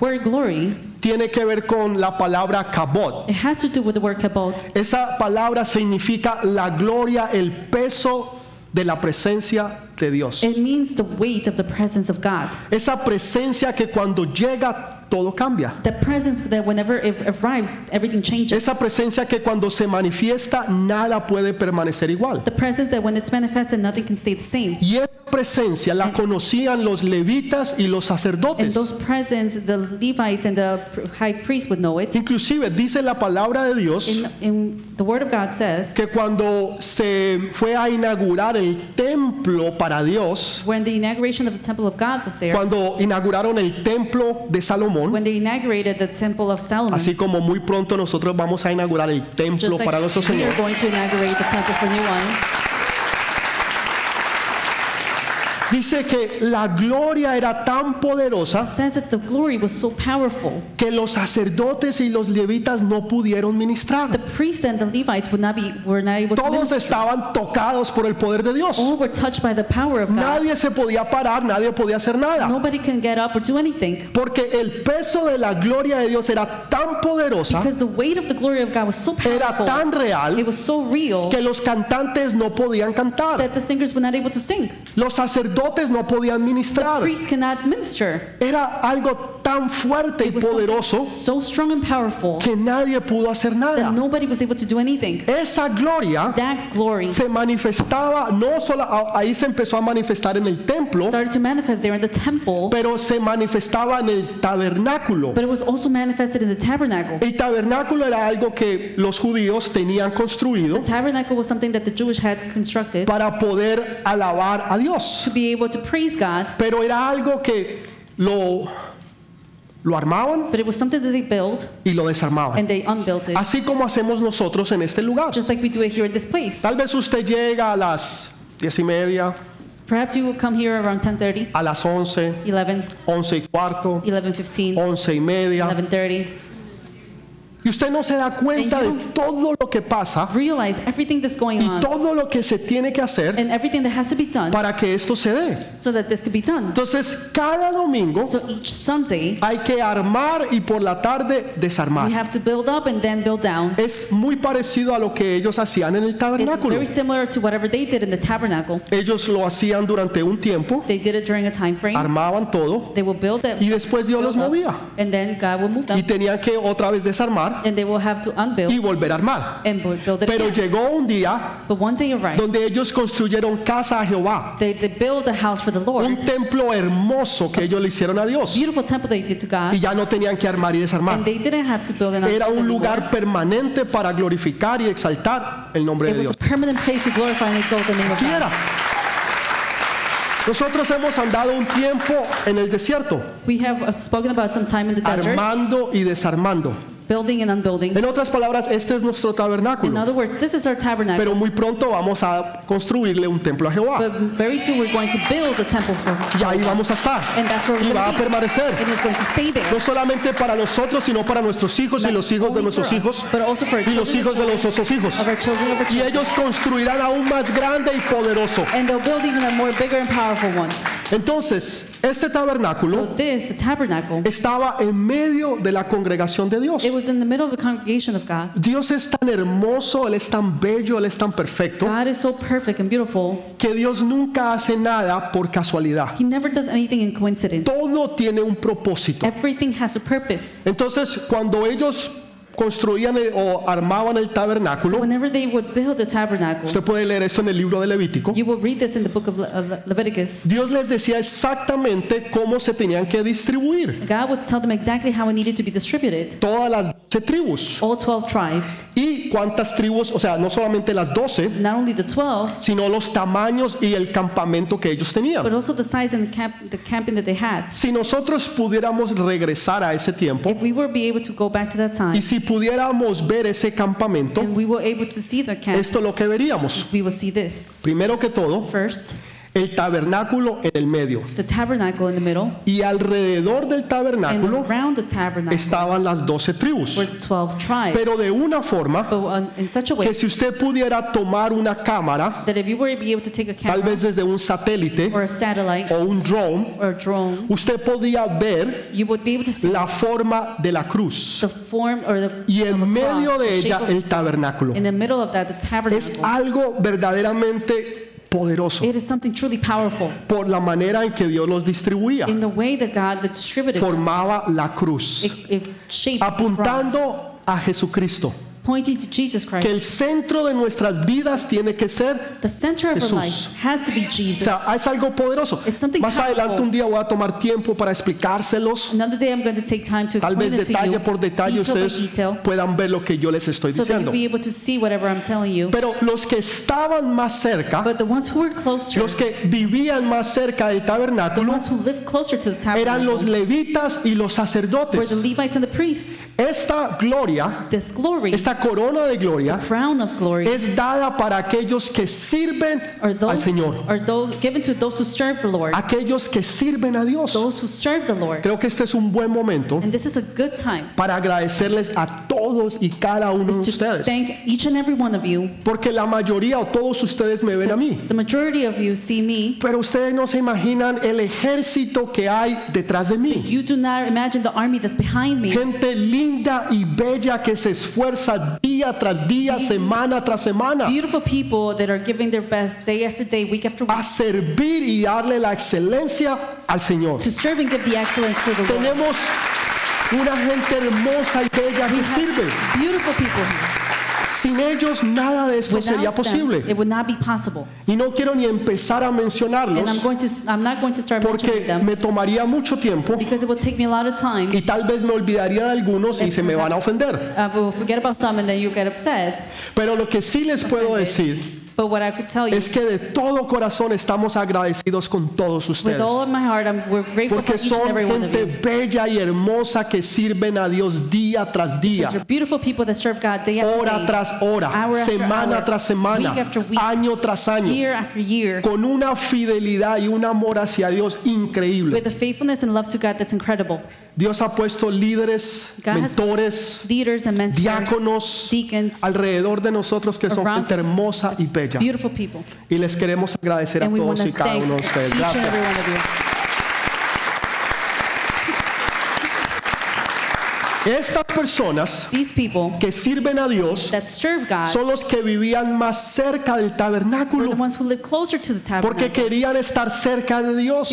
[SPEAKER 2] word glory
[SPEAKER 1] tiene que ver con la palabra kabod.
[SPEAKER 2] it has to do with the word kabod.
[SPEAKER 1] Esa palabra significa la gloria, el peso de la presencia de Dios.
[SPEAKER 2] It means the weight of the presence of God.
[SPEAKER 1] Esa presencia que cuando llega todo cambia. Esa presencia que cuando se manifiesta nada puede permanecer igual. Y presencia la conocían los levitas y los
[SPEAKER 2] And
[SPEAKER 1] sacerdotes.
[SPEAKER 2] those the Levites and the high priest would know it.
[SPEAKER 1] Inclusive dice la palabra de Dios
[SPEAKER 2] In, in the Word of God says,
[SPEAKER 1] que cuando se fue a inaugurar el templo para Dios,
[SPEAKER 2] when the inauguration of the temple of God was there,
[SPEAKER 1] cuando inauguraron el templo de Salomón,
[SPEAKER 2] when they inaugurated the temple of Solomon,
[SPEAKER 1] así como muy pronto nosotros vamos a inaugurar el templo para nuestro Señor,
[SPEAKER 2] are going to inaugurate the temple for new one,
[SPEAKER 1] dice que la gloria era tan poderosa
[SPEAKER 2] the so powerful.
[SPEAKER 1] que los sacerdotes y los levitas no pudieron
[SPEAKER 2] The
[SPEAKER 1] ministrar.
[SPEAKER 2] priests and the Levites would not be were not able to
[SPEAKER 1] Todos
[SPEAKER 2] minister.
[SPEAKER 1] estaban tocados por el poder de Dios.
[SPEAKER 2] All were by the power of God.
[SPEAKER 1] Nadie se podía parar, nadie podía hacer nada.
[SPEAKER 2] Nobody can get up or do anything
[SPEAKER 1] Porque el peso de la gloria de Dios era tan poderosa,
[SPEAKER 2] the weight of the glory of God was so
[SPEAKER 1] era
[SPEAKER 2] powerful.
[SPEAKER 1] tan real,
[SPEAKER 2] It was so real
[SPEAKER 1] que los cantantes no podían cantar.
[SPEAKER 2] that the singers were not able to sing.
[SPEAKER 1] Los sacerdotes no podían ministrar. Era algo tan fuerte y poderoso
[SPEAKER 2] so strong and powerful
[SPEAKER 1] que nadie pudo hacer nada.
[SPEAKER 2] nobody was able to do anything.
[SPEAKER 1] Esa gloria
[SPEAKER 2] That glory
[SPEAKER 1] se manifestaba, no solo ahí se empezó a manifestar en el templo,
[SPEAKER 2] started to manifest there in the temple,
[SPEAKER 1] pero se manifestaba en el tabernáculo.
[SPEAKER 2] but it was also manifested in the tabernacle.
[SPEAKER 1] El tabernáculo era algo que los judíos tenían construido
[SPEAKER 2] The tabernacle was something that the Jewish had constructed
[SPEAKER 1] para poder alabar a Dios.
[SPEAKER 2] to be able to praise God,
[SPEAKER 1] Pero era algo que lo, lo armaban
[SPEAKER 2] but it was something that they built
[SPEAKER 1] y lo desarmaban.
[SPEAKER 2] and they unbuilt it,
[SPEAKER 1] Así como hacemos nosotros en este lugar.
[SPEAKER 2] just like we do it here at this place.
[SPEAKER 1] Tal vez usted llega a las diez y media,
[SPEAKER 2] Perhaps you will come here around 10:30,
[SPEAKER 1] a las once,
[SPEAKER 2] 11,
[SPEAKER 1] once y cuarto,
[SPEAKER 2] 11:15,
[SPEAKER 1] once y media,
[SPEAKER 2] 11:30.
[SPEAKER 1] Y usted no se da cuenta de todo lo que pasa
[SPEAKER 2] Realize everything that's going
[SPEAKER 1] y
[SPEAKER 2] on
[SPEAKER 1] todo lo que se tiene que hacer
[SPEAKER 2] and everything that has to be done
[SPEAKER 1] para que esto se dé.
[SPEAKER 2] so that this could be done.
[SPEAKER 1] Entonces, cada domingo
[SPEAKER 2] So each Sunday,
[SPEAKER 1] hay que armar y por la tarde desarmar.
[SPEAKER 2] have to build up and then build down.
[SPEAKER 1] Es muy parecido a lo que ellos hacían en el
[SPEAKER 2] It's
[SPEAKER 1] tabernáculo.
[SPEAKER 2] very similar to whatever they did in the tabernacle.
[SPEAKER 1] Ellos lo hacían durante un tiempo,
[SPEAKER 2] They did it during a time frame.
[SPEAKER 1] armaban todo
[SPEAKER 2] They will build it,
[SPEAKER 1] y después Dios los movía.
[SPEAKER 2] and then God will move
[SPEAKER 1] Y tenían que otra vez desarmar
[SPEAKER 2] and they will have to
[SPEAKER 1] y
[SPEAKER 2] unbuild
[SPEAKER 1] volver a armar.
[SPEAKER 2] and bu- build it
[SPEAKER 1] Pero
[SPEAKER 2] again.
[SPEAKER 1] llegó un día
[SPEAKER 2] But one day arrived,
[SPEAKER 1] donde ellos construyeron casa a Jehová,
[SPEAKER 2] they, they build a house for the
[SPEAKER 1] un
[SPEAKER 2] Lord,
[SPEAKER 1] templo hermoso que ellos le hicieron a Dios.
[SPEAKER 2] beautiful temple they did to God,
[SPEAKER 1] Y ya no tenían que armar y desarmar.
[SPEAKER 2] and they didn't have to build it
[SPEAKER 1] Era un lugar permanente para glorificar y exaltar el nombre
[SPEAKER 2] It
[SPEAKER 1] de
[SPEAKER 2] was a
[SPEAKER 1] Dios.
[SPEAKER 2] permanent place to glorify and exalt the name of
[SPEAKER 1] Así era.
[SPEAKER 2] God.
[SPEAKER 1] Nosotros hemos andado un tiempo en el desierto,
[SPEAKER 2] We have uh, spoken about some time in the desert,
[SPEAKER 1] armando y desarmando.
[SPEAKER 2] Building and unbuilding.
[SPEAKER 1] En otras palabras, este es nuestro
[SPEAKER 2] In
[SPEAKER 1] tabernáculo.
[SPEAKER 2] other words, this is our tabernacle.
[SPEAKER 1] Pero muy pronto vamos a construirle un templo a Jehová.
[SPEAKER 2] But very soon we're going to build a temple for
[SPEAKER 1] Y ahí vamos a estar.
[SPEAKER 2] and that's where
[SPEAKER 1] Y va a
[SPEAKER 2] going to be.
[SPEAKER 1] permanecer.
[SPEAKER 2] And it's going to stay there.
[SPEAKER 1] No solamente para nosotros, sino para nuestros hijos y
[SPEAKER 2] Not
[SPEAKER 1] los hijos de
[SPEAKER 2] only
[SPEAKER 1] nuestros
[SPEAKER 2] for us,
[SPEAKER 1] hijos
[SPEAKER 2] but also for our
[SPEAKER 1] y los
[SPEAKER 2] children,
[SPEAKER 1] hijos de los otros hijos.
[SPEAKER 2] of our children, of our
[SPEAKER 1] Y
[SPEAKER 2] children.
[SPEAKER 1] ellos construirán aún más grande y poderoso.
[SPEAKER 2] And they'll build even a more bigger and powerful one.
[SPEAKER 1] Entonces, este
[SPEAKER 2] So
[SPEAKER 1] tabernáculo
[SPEAKER 2] this, the tabernacle,
[SPEAKER 1] estaba en medio de la congregación de Dios.
[SPEAKER 2] it was in the middle of the congregation of God.
[SPEAKER 1] Dios es tan hermoso, Él es tan bello, Él es tan perfecto,
[SPEAKER 2] God is so perfect and beautiful.
[SPEAKER 1] que Dios nunca hace nada por casualidad.
[SPEAKER 2] He never does anything in coincidence.
[SPEAKER 1] Todo tiene un propósito.
[SPEAKER 2] Everything has a purpose.
[SPEAKER 1] Entonces, cuando ellos construían el- o armaban el
[SPEAKER 2] So
[SPEAKER 1] tabernáculo,
[SPEAKER 2] whenever they would build the tabernacle,
[SPEAKER 1] usted puede leer esto en el libro de Levítico,
[SPEAKER 2] you will read this in the book of Le- of Le- Leviticus.
[SPEAKER 1] Dios les decía exactamente cómo se tenían que distribuir
[SPEAKER 2] God would tell them exactly how it needed to be distributed.
[SPEAKER 1] todas las 12 tribus.
[SPEAKER 2] All 12 tribes,
[SPEAKER 1] Y cuántas tribus, o sea, no solamente las 12,
[SPEAKER 2] not only the 12,
[SPEAKER 1] sino los tamaños y el campamento que ellos tenían.
[SPEAKER 2] but also the size and the, camp, the camping that they had.
[SPEAKER 1] Si nosotros pudiéramos regresar a ese tiempo
[SPEAKER 2] If we were be able to go back to that time,
[SPEAKER 1] y si pudiéramos ver ese campamento,
[SPEAKER 2] and we were able to see the camp,
[SPEAKER 1] esto es lo que veríamos.
[SPEAKER 2] we will see this.
[SPEAKER 1] Primero que todo,
[SPEAKER 2] First,
[SPEAKER 1] el tabernáculo en el medio.
[SPEAKER 2] the tabernacle in the middle,
[SPEAKER 1] Y alrededor del
[SPEAKER 2] and
[SPEAKER 1] tabernáculo
[SPEAKER 2] around the tabernacle
[SPEAKER 1] estaban las 12 tribus.
[SPEAKER 2] were 12 tribes.
[SPEAKER 1] Pero de una forma
[SPEAKER 2] But in such a way
[SPEAKER 1] que si usted pudiera tomar una cámara,
[SPEAKER 2] that if you were to be able to take a
[SPEAKER 1] tal
[SPEAKER 2] camera
[SPEAKER 1] vez desde un satélite
[SPEAKER 2] or a satellite
[SPEAKER 1] o un drone,
[SPEAKER 2] or a drone,
[SPEAKER 1] usted podía ver
[SPEAKER 2] you would be able to see
[SPEAKER 1] la forma de la cruz.
[SPEAKER 2] the form or the
[SPEAKER 1] Y en
[SPEAKER 2] of a
[SPEAKER 1] medio
[SPEAKER 2] cross,
[SPEAKER 1] de
[SPEAKER 2] the shape
[SPEAKER 1] ella
[SPEAKER 2] of a
[SPEAKER 1] el
[SPEAKER 2] cross.
[SPEAKER 1] tabernáculo.
[SPEAKER 2] In the middle of that, the
[SPEAKER 1] Es algo verdaderamente poderoso
[SPEAKER 2] It is something truly powerful
[SPEAKER 1] por la manera en que Dios los distribuía.
[SPEAKER 2] in the way that God distributed.
[SPEAKER 1] Formaba la cruz,
[SPEAKER 2] It, it shapes the cross,
[SPEAKER 1] apuntando a Jesucristo.
[SPEAKER 2] Pointing to Jesus
[SPEAKER 1] Que el
[SPEAKER 2] Christ.
[SPEAKER 1] centro de nuestras vidas tiene que ser
[SPEAKER 2] The center of
[SPEAKER 1] Jesús.
[SPEAKER 2] our life has to be
[SPEAKER 1] O
[SPEAKER 2] Jesus.
[SPEAKER 1] sea, es algo poderoso.
[SPEAKER 2] It's something
[SPEAKER 1] Más adelante un día voy a tomar tiempo para explicárselos.
[SPEAKER 2] Another day I'm going to take time to
[SPEAKER 1] Tal vez
[SPEAKER 2] it to you,
[SPEAKER 1] detalle por detalle ustedes puedan ver lo que yo les estoy
[SPEAKER 2] so
[SPEAKER 1] diciendo.
[SPEAKER 2] you'll be able to see whatever I'm telling you.
[SPEAKER 1] Pero los que estaban más cerca,
[SPEAKER 2] But the ones who were closer,
[SPEAKER 1] los que vivían más cerca del
[SPEAKER 2] the
[SPEAKER 1] tabernáculo,
[SPEAKER 2] ones who lived closer to the
[SPEAKER 1] eran los levitas y los
[SPEAKER 2] were the
[SPEAKER 1] sacerdotes.
[SPEAKER 2] Levites and the priests.
[SPEAKER 1] Esta gloria,
[SPEAKER 2] This glory,
[SPEAKER 1] esta corona de gloria, es dada para aquellos que sirven
[SPEAKER 2] are
[SPEAKER 1] al
[SPEAKER 2] those
[SPEAKER 1] Señor,
[SPEAKER 2] those given to those who serve the Lord,
[SPEAKER 1] aquellos que sirven a Dios.
[SPEAKER 2] those.
[SPEAKER 1] Creo que este es un buen momento
[SPEAKER 2] And this is a good time
[SPEAKER 1] para agradecerles a todos y cada uno de ustedes.
[SPEAKER 2] thank each and every one of you.
[SPEAKER 1] Porque la mayoría o todos ustedes me ven a mí.
[SPEAKER 2] The majority of you see me.
[SPEAKER 1] Pero ustedes no se imaginan el ejército que hay detrás de mí.
[SPEAKER 2] You do not imagine the army that's behind me.
[SPEAKER 1] Gente linda y bella que se esfuerza día tras día, semana tras semana,
[SPEAKER 2] Beautiful people that are giving their best day after day, week after week,
[SPEAKER 1] a servir y darle la excelencia al Señor.
[SPEAKER 2] to serve and give the excellence to the Lord.
[SPEAKER 1] Tenemos una gente hermosa y bella que sirve.
[SPEAKER 2] Beautiful people here.
[SPEAKER 1] Sin ellos nada de esto sería
[SPEAKER 2] them,
[SPEAKER 1] posible.
[SPEAKER 2] it would not be possible.
[SPEAKER 1] Y no quiero ni empezar a
[SPEAKER 2] And I'm
[SPEAKER 1] mencionarlos
[SPEAKER 2] going to, I'm not going to start
[SPEAKER 1] porque
[SPEAKER 2] them
[SPEAKER 1] me tomaría mucho tiempo
[SPEAKER 2] because it will take me a lot of time.
[SPEAKER 1] y tal vez me olvidaría de algunos y se me van a ofender.
[SPEAKER 2] Uh, we'll forget about some and then you get upset.
[SPEAKER 1] Pero lo que sí les puedo decir
[SPEAKER 2] But what I could tell you,
[SPEAKER 1] es que de todo corazón estamos agradecidos con todos
[SPEAKER 2] with
[SPEAKER 1] ustedes.
[SPEAKER 2] all of my heart, I'm, we're grateful for
[SPEAKER 1] Porque
[SPEAKER 2] and
[SPEAKER 1] son
[SPEAKER 2] every one of
[SPEAKER 1] gente
[SPEAKER 2] you.
[SPEAKER 1] bella y hermosa que sirven a Dios día tras día,
[SPEAKER 2] Because you're beautiful people that serve God day after
[SPEAKER 1] hora
[SPEAKER 2] day,
[SPEAKER 1] tras hora,
[SPEAKER 2] hour after
[SPEAKER 1] semana
[SPEAKER 2] hour,
[SPEAKER 1] tras semana,
[SPEAKER 2] week after week,
[SPEAKER 1] año tras año,
[SPEAKER 2] year after year,
[SPEAKER 1] con una fidelidad y un amor hacia Dios increíble.
[SPEAKER 2] with a faithfulness and love to God that's incredible.
[SPEAKER 1] Dios ha puesto líderes,
[SPEAKER 2] God has
[SPEAKER 1] mentores,
[SPEAKER 2] Leaders and mentors,
[SPEAKER 1] diáconos
[SPEAKER 2] deacons,
[SPEAKER 1] alrededor de nosotros que son
[SPEAKER 2] around
[SPEAKER 1] gente
[SPEAKER 2] us
[SPEAKER 1] hermosa y
[SPEAKER 2] that's
[SPEAKER 1] bella.
[SPEAKER 2] Beautiful people.
[SPEAKER 1] Y les queremos agradecer a
[SPEAKER 2] And we want
[SPEAKER 1] todos
[SPEAKER 2] to
[SPEAKER 1] y cada
[SPEAKER 2] thank
[SPEAKER 1] uno de ustedes. Gracias.
[SPEAKER 2] every one of you.
[SPEAKER 1] Estas personas
[SPEAKER 2] These people
[SPEAKER 1] que sirven a Dios
[SPEAKER 2] that serve God
[SPEAKER 1] son los que vivían más cerca del tabernáculo
[SPEAKER 2] the ones who lived closer to the
[SPEAKER 1] porque querían estar cerca de Dios.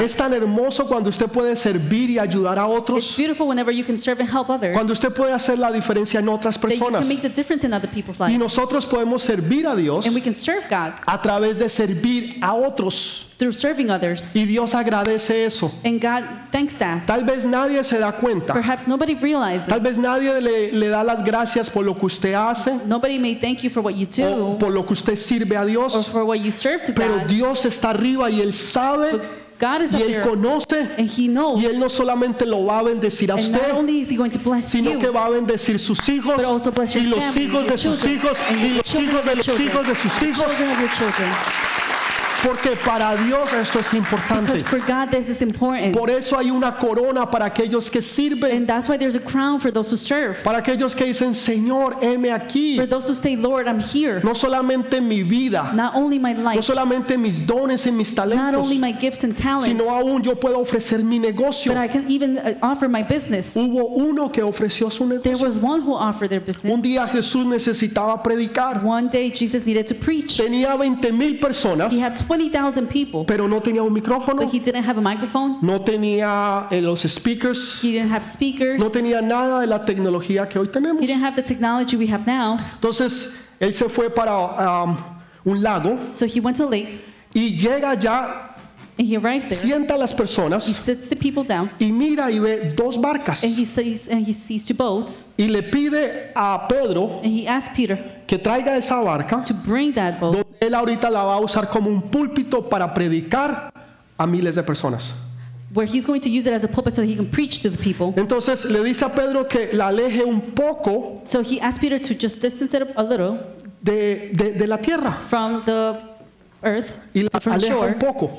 [SPEAKER 1] Es tan hermoso cuando usted puede servir y ayudar a otros,
[SPEAKER 2] beautiful whenever you can serve and help others.
[SPEAKER 1] cuando usted puede hacer la diferencia en otras personas.
[SPEAKER 2] can make the difference in other people's
[SPEAKER 1] Y nosotros podemos servir a Dios
[SPEAKER 2] And we can serve God
[SPEAKER 1] a través de servir a otros.
[SPEAKER 2] Through serving others.
[SPEAKER 1] Y Dios agradece eso.
[SPEAKER 2] And God thanks that.
[SPEAKER 1] Tal vez nadie se da cuenta.
[SPEAKER 2] Perhaps nobody realizes.
[SPEAKER 1] Tal vez nadie le, le da las gracias por lo que usted hace
[SPEAKER 2] Nobody may thank you for what you
[SPEAKER 1] o
[SPEAKER 2] do
[SPEAKER 1] por lo que usted sirve a
[SPEAKER 2] or
[SPEAKER 1] Dios.
[SPEAKER 2] for what you serve to
[SPEAKER 1] Pero
[SPEAKER 2] God.
[SPEAKER 1] Dios está arriba y Él sabe
[SPEAKER 2] But God is
[SPEAKER 1] y Él conoce.
[SPEAKER 2] and He knows.
[SPEAKER 1] Y Él no solamente lo va a bendecir a usted,
[SPEAKER 2] only is He going to bless
[SPEAKER 1] sino
[SPEAKER 2] you,
[SPEAKER 1] que va a bendecir sus hijos y los
[SPEAKER 2] family,
[SPEAKER 1] hijos de sus
[SPEAKER 2] children,
[SPEAKER 1] hijos
[SPEAKER 2] and
[SPEAKER 1] y los
[SPEAKER 2] children
[SPEAKER 1] hijos de los hijos de sus hijos.
[SPEAKER 2] children of your children.
[SPEAKER 1] Porque para Dios esto es importante.
[SPEAKER 2] Because for God this is important.
[SPEAKER 1] Por eso hay una corona para aquellos que sirven,
[SPEAKER 2] And that's why there's a crown for those who serve.
[SPEAKER 1] para aquellos que dicen, Señor, heme aquí.
[SPEAKER 2] For those who say, Lord, I'm here.
[SPEAKER 1] No solamente mi vida,
[SPEAKER 2] Not only my
[SPEAKER 1] no
[SPEAKER 2] life,
[SPEAKER 1] solamente mis dones y mis
[SPEAKER 2] not
[SPEAKER 1] talentos,
[SPEAKER 2] only my gifts and talents,
[SPEAKER 1] sino aún yo puedo ofrecer mi negocio.
[SPEAKER 2] but I can even uh, offer my business.
[SPEAKER 1] Hubo uno que ofreció su
[SPEAKER 2] There
[SPEAKER 1] negocio.
[SPEAKER 2] was one who offered their
[SPEAKER 1] Un
[SPEAKER 2] business.
[SPEAKER 1] día Jesús necesitaba predicar.
[SPEAKER 2] One day Jesus needed to preach.
[SPEAKER 1] Tenía 20 mil personas,
[SPEAKER 2] He had 20,000 people,
[SPEAKER 1] pero no tenía un micrófono,
[SPEAKER 2] but he didn't have a microphone.
[SPEAKER 1] no tenía eh, los speakers,
[SPEAKER 2] He didn't have speakers.
[SPEAKER 1] no tenía nada de la tecnología que hoy tenemos.
[SPEAKER 2] He didn't have the technology we have now.
[SPEAKER 1] Entonces él se fue para um, un lago
[SPEAKER 2] So he went to a lake
[SPEAKER 1] y llega allá,
[SPEAKER 2] and he arrives there.
[SPEAKER 1] sienta a las
[SPEAKER 2] He
[SPEAKER 1] personas
[SPEAKER 2] sits the people down
[SPEAKER 1] y mira y ve dos barcas
[SPEAKER 2] and he sees and he sees two boats
[SPEAKER 1] y le pide a Pedro
[SPEAKER 2] and he asks Peter
[SPEAKER 1] que traiga esa barca
[SPEAKER 2] to bring that boat
[SPEAKER 1] donde él ahorita la va a usar como un púlpito para predicar a miles de personas.
[SPEAKER 2] where he's going to use it as a pulpit so he can preach to the people.
[SPEAKER 1] Entonces le dice a Pedro que la aleje un poco
[SPEAKER 2] So he asked Peter to just distance it a little
[SPEAKER 1] de, de- de la tierra
[SPEAKER 2] from the earth,
[SPEAKER 1] y la aleja
[SPEAKER 2] shore.
[SPEAKER 1] un poco.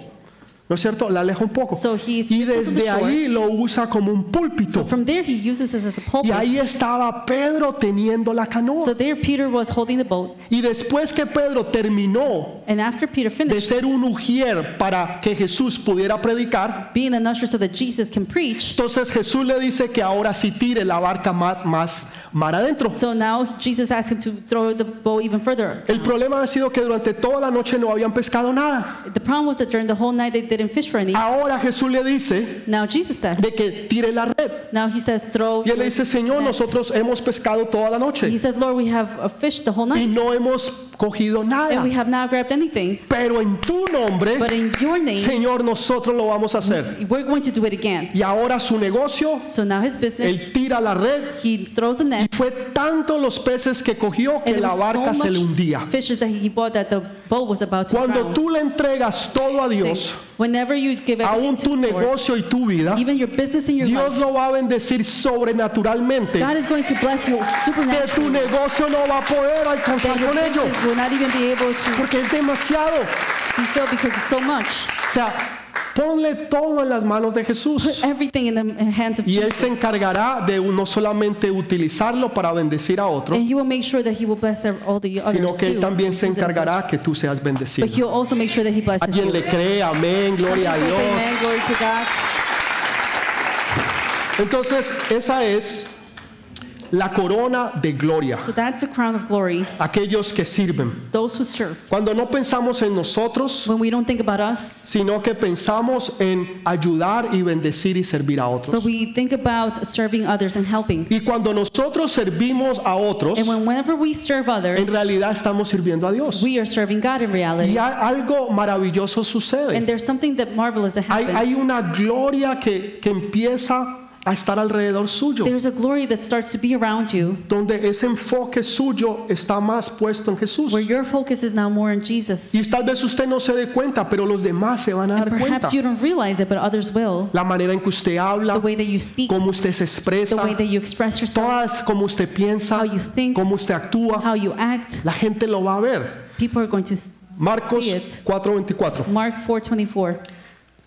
[SPEAKER 1] ¿No es cierto? La aleja un poco.
[SPEAKER 2] So
[SPEAKER 1] Y desde ahí lo usa como un púlpito.
[SPEAKER 2] So from there he uses it as a
[SPEAKER 1] Y ahí
[SPEAKER 2] pulpit.
[SPEAKER 1] estaba Pedro teniendo la canoa.
[SPEAKER 2] So there Peter was holding the boat,
[SPEAKER 1] Y después que Pedro terminó
[SPEAKER 2] and after Peter
[SPEAKER 1] de
[SPEAKER 2] finished
[SPEAKER 1] ser un ujier para que Jesús pudiera predicar,
[SPEAKER 2] being an usher so that Jesus can preach,
[SPEAKER 1] entonces Jesús le dice que ahora sí tire la barca más, más mar adentro.
[SPEAKER 2] so now Jesus asked him to throw the boat even further.
[SPEAKER 1] El problema ha sido que durante toda la noche no habían pescado nada.
[SPEAKER 2] The didn't fish for any.
[SPEAKER 1] Ahora Jesús le dice
[SPEAKER 2] Now Jesus says,
[SPEAKER 1] de que tire la red.
[SPEAKER 2] now he says, throw.
[SPEAKER 1] Y él le dice, Señor,
[SPEAKER 2] net."
[SPEAKER 1] nosotros hemos pescado toda la noche
[SPEAKER 2] He says, Lord, we have uh, fished the whole
[SPEAKER 1] y
[SPEAKER 2] night,
[SPEAKER 1] no hemos cogido nada.
[SPEAKER 2] and we have not grabbed anything.
[SPEAKER 1] Pero en tu nombre,
[SPEAKER 2] But in your name,
[SPEAKER 1] Señor, nosotros lo vamos a hacer.
[SPEAKER 2] we're going to do it again.
[SPEAKER 1] Y ahora su negocio,
[SPEAKER 2] So now his business,
[SPEAKER 1] él tira la red
[SPEAKER 2] he throws the net,
[SPEAKER 1] Fue tanto los peces que cogió que la barca
[SPEAKER 2] so
[SPEAKER 1] se le hundía.
[SPEAKER 2] fishes that he bought that the boat was about to
[SPEAKER 1] Cuando
[SPEAKER 2] drown.
[SPEAKER 1] tú le entregas todo a Dios,
[SPEAKER 2] Whenever you give everything
[SPEAKER 1] aún
[SPEAKER 2] to
[SPEAKER 1] tu
[SPEAKER 2] Lord,
[SPEAKER 1] negocio y tu vida,
[SPEAKER 2] even your business and your
[SPEAKER 1] Dios
[SPEAKER 2] life,
[SPEAKER 1] lo va a bendecir sobrenaturalmente.
[SPEAKER 2] God is going to bless you
[SPEAKER 1] Que tu
[SPEAKER 2] supernaturally.
[SPEAKER 1] negocio no va a poder alcanzar con ello,
[SPEAKER 2] business will not even be able to
[SPEAKER 1] porque es demasiado.
[SPEAKER 2] because it's so much.
[SPEAKER 1] O sea, ponle todo en las manos de Jesús.
[SPEAKER 2] Everything in the hands of
[SPEAKER 1] Y Él se
[SPEAKER 2] Jesus.
[SPEAKER 1] encargará de no solamente utilizarlo para bendecir a otro,
[SPEAKER 2] And he will make sure that he will bless all the others
[SPEAKER 1] sino que Él también se encargará que tú seas
[SPEAKER 2] But
[SPEAKER 1] bendecido.
[SPEAKER 2] he'll also make sure that he blesses
[SPEAKER 1] Alguien
[SPEAKER 2] you.
[SPEAKER 1] le cree, amén, gloria a Dios.
[SPEAKER 2] amen, glory to God.
[SPEAKER 1] Entonces, esa es la corona de gloria,
[SPEAKER 2] So that's the crown of glory,
[SPEAKER 1] aquellos que sirven.
[SPEAKER 2] those who serve.
[SPEAKER 1] Cuando no pensamos en nosotros,
[SPEAKER 2] When we don't think about us,
[SPEAKER 1] sino que pensamos en ayudar y bendecir y servir a
[SPEAKER 2] but
[SPEAKER 1] otros.
[SPEAKER 2] we think about serving others and helping.
[SPEAKER 1] Y cuando nosotros servimos a otros,
[SPEAKER 2] And when, whenever we serve
[SPEAKER 1] en
[SPEAKER 2] others,
[SPEAKER 1] realidad estamos sirviendo a Dios.
[SPEAKER 2] we are serving God in reality.
[SPEAKER 1] Y algo maravilloso
[SPEAKER 2] And
[SPEAKER 1] sucede.
[SPEAKER 2] there's something that marvelous that
[SPEAKER 1] Hay, hay
[SPEAKER 2] happens.
[SPEAKER 1] una gloria que, que empieza a estar alrededor suyo,
[SPEAKER 2] there's a glory that starts to be around you
[SPEAKER 1] donde ese enfoque suyo está más puesto en Jesús.
[SPEAKER 2] where your focus is now more in Jesus.
[SPEAKER 1] Y tal vez usted no se dé cuenta, pero los demás se van a dar cuenta.
[SPEAKER 2] Perhaps you don't realize it, but others will.
[SPEAKER 1] La manera en que usted habla,
[SPEAKER 2] The way that you speak,
[SPEAKER 1] cómo usted se
[SPEAKER 2] the
[SPEAKER 1] expresa,
[SPEAKER 2] way that you express yourself,
[SPEAKER 1] todas cómo usted piensa,
[SPEAKER 2] how you think,
[SPEAKER 1] cómo usted actúa,
[SPEAKER 2] how you act,
[SPEAKER 1] la gente lo va a ver.
[SPEAKER 2] people are going to
[SPEAKER 1] Marcos
[SPEAKER 2] see it.
[SPEAKER 1] 4:24.
[SPEAKER 2] Mark 4:24.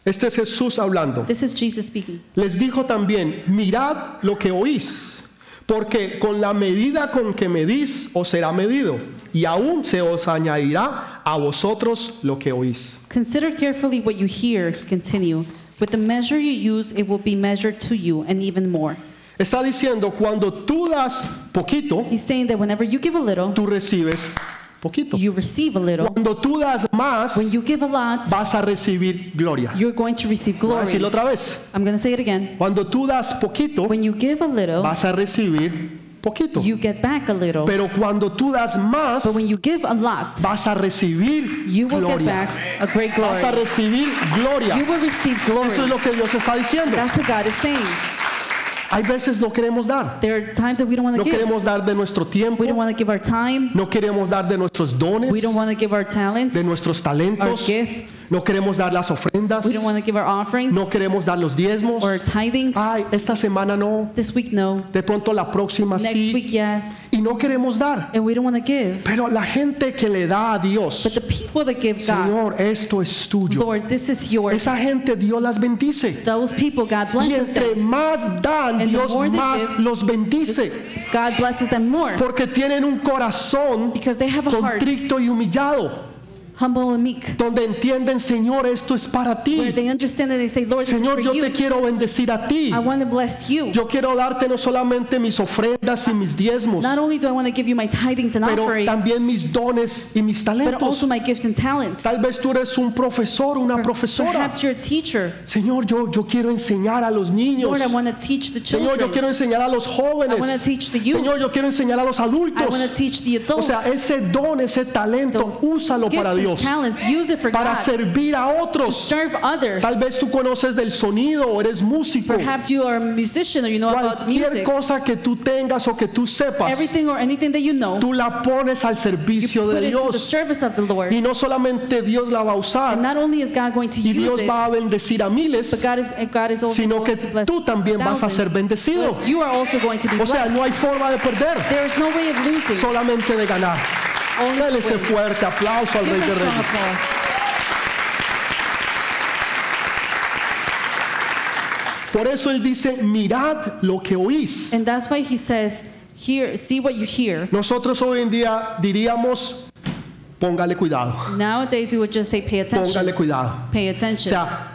[SPEAKER 1] Este es Jesús hablando.
[SPEAKER 2] This is Jesus speaking.
[SPEAKER 1] Les dijo también, mirad lo que oís, porque con la medida con que medís os será medido, y aún se os añadirá a vosotros lo que oís.
[SPEAKER 2] Consider carefully what you hear, he continued. With the measure you use, it will be measured to you, and even more.
[SPEAKER 1] Está diciendo, cuando tú das poquito,
[SPEAKER 2] He's saying that whenever you give a little,
[SPEAKER 1] tú recibes poquito.
[SPEAKER 2] you receive a little.
[SPEAKER 1] Cuando tú das más,
[SPEAKER 2] When you give a lot,
[SPEAKER 1] vas a recibir gloria.
[SPEAKER 2] you're going to receive
[SPEAKER 1] Voy a
[SPEAKER 2] glory.
[SPEAKER 1] decirlo otra vez.
[SPEAKER 2] I'm going to say it again.
[SPEAKER 1] Cuando tú das poquito,
[SPEAKER 2] When you give a little,
[SPEAKER 1] vas a recibir poquito.
[SPEAKER 2] you get back a little.
[SPEAKER 1] Pero cuando tú das más,
[SPEAKER 2] But when you give a lot,
[SPEAKER 1] vas a recibir
[SPEAKER 2] you will get
[SPEAKER 1] gloria.
[SPEAKER 2] back a great
[SPEAKER 1] Vas a
[SPEAKER 2] glory.
[SPEAKER 1] recibir gloria.
[SPEAKER 2] You will receive
[SPEAKER 1] Eso es
[SPEAKER 2] glory.
[SPEAKER 1] lo que Dios está diciendo.
[SPEAKER 2] That's what God is saying.
[SPEAKER 1] Hay veces no queremos dar.
[SPEAKER 2] There are times that we don't want
[SPEAKER 1] No
[SPEAKER 2] to give.
[SPEAKER 1] queremos dar de nuestro tiempo.
[SPEAKER 2] We don't want to give our time.
[SPEAKER 1] No queremos dar de nuestros dones,
[SPEAKER 2] We don't want to give our talents,
[SPEAKER 1] de nuestros
[SPEAKER 2] our
[SPEAKER 1] talentos.
[SPEAKER 2] gifts.
[SPEAKER 1] No queremos dar las ofrendas.
[SPEAKER 2] We don't want to give our offerings
[SPEAKER 1] No queremos dar los diezmos.
[SPEAKER 2] or tithings.
[SPEAKER 1] Ay, esta semana no.
[SPEAKER 2] This week, no.
[SPEAKER 1] De pronto la próxima
[SPEAKER 2] Next
[SPEAKER 1] sí.
[SPEAKER 2] week, yes.
[SPEAKER 1] Y no queremos dar.
[SPEAKER 2] And we don't want to give.
[SPEAKER 1] Pero la gente que le da a
[SPEAKER 2] But
[SPEAKER 1] Dios,
[SPEAKER 2] the people that give God,
[SPEAKER 1] Señor, esto es tuyo.
[SPEAKER 2] Lord, this is yours.
[SPEAKER 1] Esa gente Dios las bendice.
[SPEAKER 2] Those people, God
[SPEAKER 1] Y
[SPEAKER 2] blesses
[SPEAKER 1] entre
[SPEAKER 2] them.
[SPEAKER 1] más dan,
[SPEAKER 2] And the
[SPEAKER 1] Dios
[SPEAKER 2] they
[SPEAKER 1] más
[SPEAKER 2] give,
[SPEAKER 1] los bendice.
[SPEAKER 2] God blesses them more
[SPEAKER 1] Porque tienen un corazón
[SPEAKER 2] because they have a heart
[SPEAKER 1] contrito y humillado.
[SPEAKER 2] Humble and meek,
[SPEAKER 1] Donde entienden, Señor, esto es para
[SPEAKER 2] where
[SPEAKER 1] ti.
[SPEAKER 2] they understand that they say, Lord, this is
[SPEAKER 1] Señor,
[SPEAKER 2] for
[SPEAKER 1] yo
[SPEAKER 2] you.
[SPEAKER 1] te quiero bendecir a ti.
[SPEAKER 2] I want to bless you.
[SPEAKER 1] Yo quiero darte no solamente mis ofrendas y mis diezmos,
[SPEAKER 2] Not only do I want to give you my tidings and
[SPEAKER 1] pero
[SPEAKER 2] offerings,
[SPEAKER 1] también mis dones y mis
[SPEAKER 2] but
[SPEAKER 1] talentos.
[SPEAKER 2] also my gifts and talents.
[SPEAKER 1] Tal vez tú eres un profesor, una profesora.
[SPEAKER 2] Perhaps you're a teacher.
[SPEAKER 1] Señor, yo, yo quiero enseñar a los niños.
[SPEAKER 2] Lord, I want to teach the
[SPEAKER 1] Señor, yo quiero enseñar a los jóvenes.
[SPEAKER 2] I wanna teach the youth.
[SPEAKER 1] Señor, yo quiero enseñar a los
[SPEAKER 2] I
[SPEAKER 1] adultos.
[SPEAKER 2] want to teach the
[SPEAKER 1] O
[SPEAKER 2] adults.
[SPEAKER 1] sea, ese don, ese talento, úsalo
[SPEAKER 2] gifts
[SPEAKER 1] para
[SPEAKER 2] and
[SPEAKER 1] Dios,
[SPEAKER 2] talents, use it for
[SPEAKER 1] para
[SPEAKER 2] God.
[SPEAKER 1] servir a
[SPEAKER 2] To
[SPEAKER 1] otros.
[SPEAKER 2] serve others.
[SPEAKER 1] Tal vez tú conoces del sonido o eres músico.
[SPEAKER 2] Perhaps you are a musician or you know about
[SPEAKER 1] Cualquier
[SPEAKER 2] music.
[SPEAKER 1] cosa que tú tengas o que tú sepas,
[SPEAKER 2] Everything or anything that you know,
[SPEAKER 1] tú la pones al
[SPEAKER 2] you
[SPEAKER 1] servicio
[SPEAKER 2] put
[SPEAKER 1] de
[SPEAKER 2] it to the
[SPEAKER 1] Dios.
[SPEAKER 2] service of the Lord.
[SPEAKER 1] Y no solamente Dios la va a
[SPEAKER 2] And
[SPEAKER 1] usar
[SPEAKER 2] not only is God going to
[SPEAKER 1] y
[SPEAKER 2] use
[SPEAKER 1] Dios
[SPEAKER 2] it,
[SPEAKER 1] va a bendecir a miles,
[SPEAKER 2] but God is, God is also
[SPEAKER 1] sino
[SPEAKER 2] going
[SPEAKER 1] que
[SPEAKER 2] to
[SPEAKER 1] tú también vas a ser bendecido.
[SPEAKER 2] You are also going to be
[SPEAKER 1] O sea, no hay forma de perder,
[SPEAKER 2] There is no way of losing,
[SPEAKER 1] solamente de ganar.
[SPEAKER 2] Only
[SPEAKER 1] Dale ese fuerte aplauso al
[SPEAKER 2] Give
[SPEAKER 1] Rey de Reyes. Por eso Él dice, mirad lo que oís.
[SPEAKER 2] And that's why he says, "Hear, see what you hear."
[SPEAKER 1] Nosotros hoy en día diríamos, póngale cuidado,
[SPEAKER 2] Nowadays we would just say, "Pay
[SPEAKER 1] póngale
[SPEAKER 2] attention,
[SPEAKER 1] cuidado.
[SPEAKER 2] pay
[SPEAKER 1] O
[SPEAKER 2] attention."
[SPEAKER 1] sea,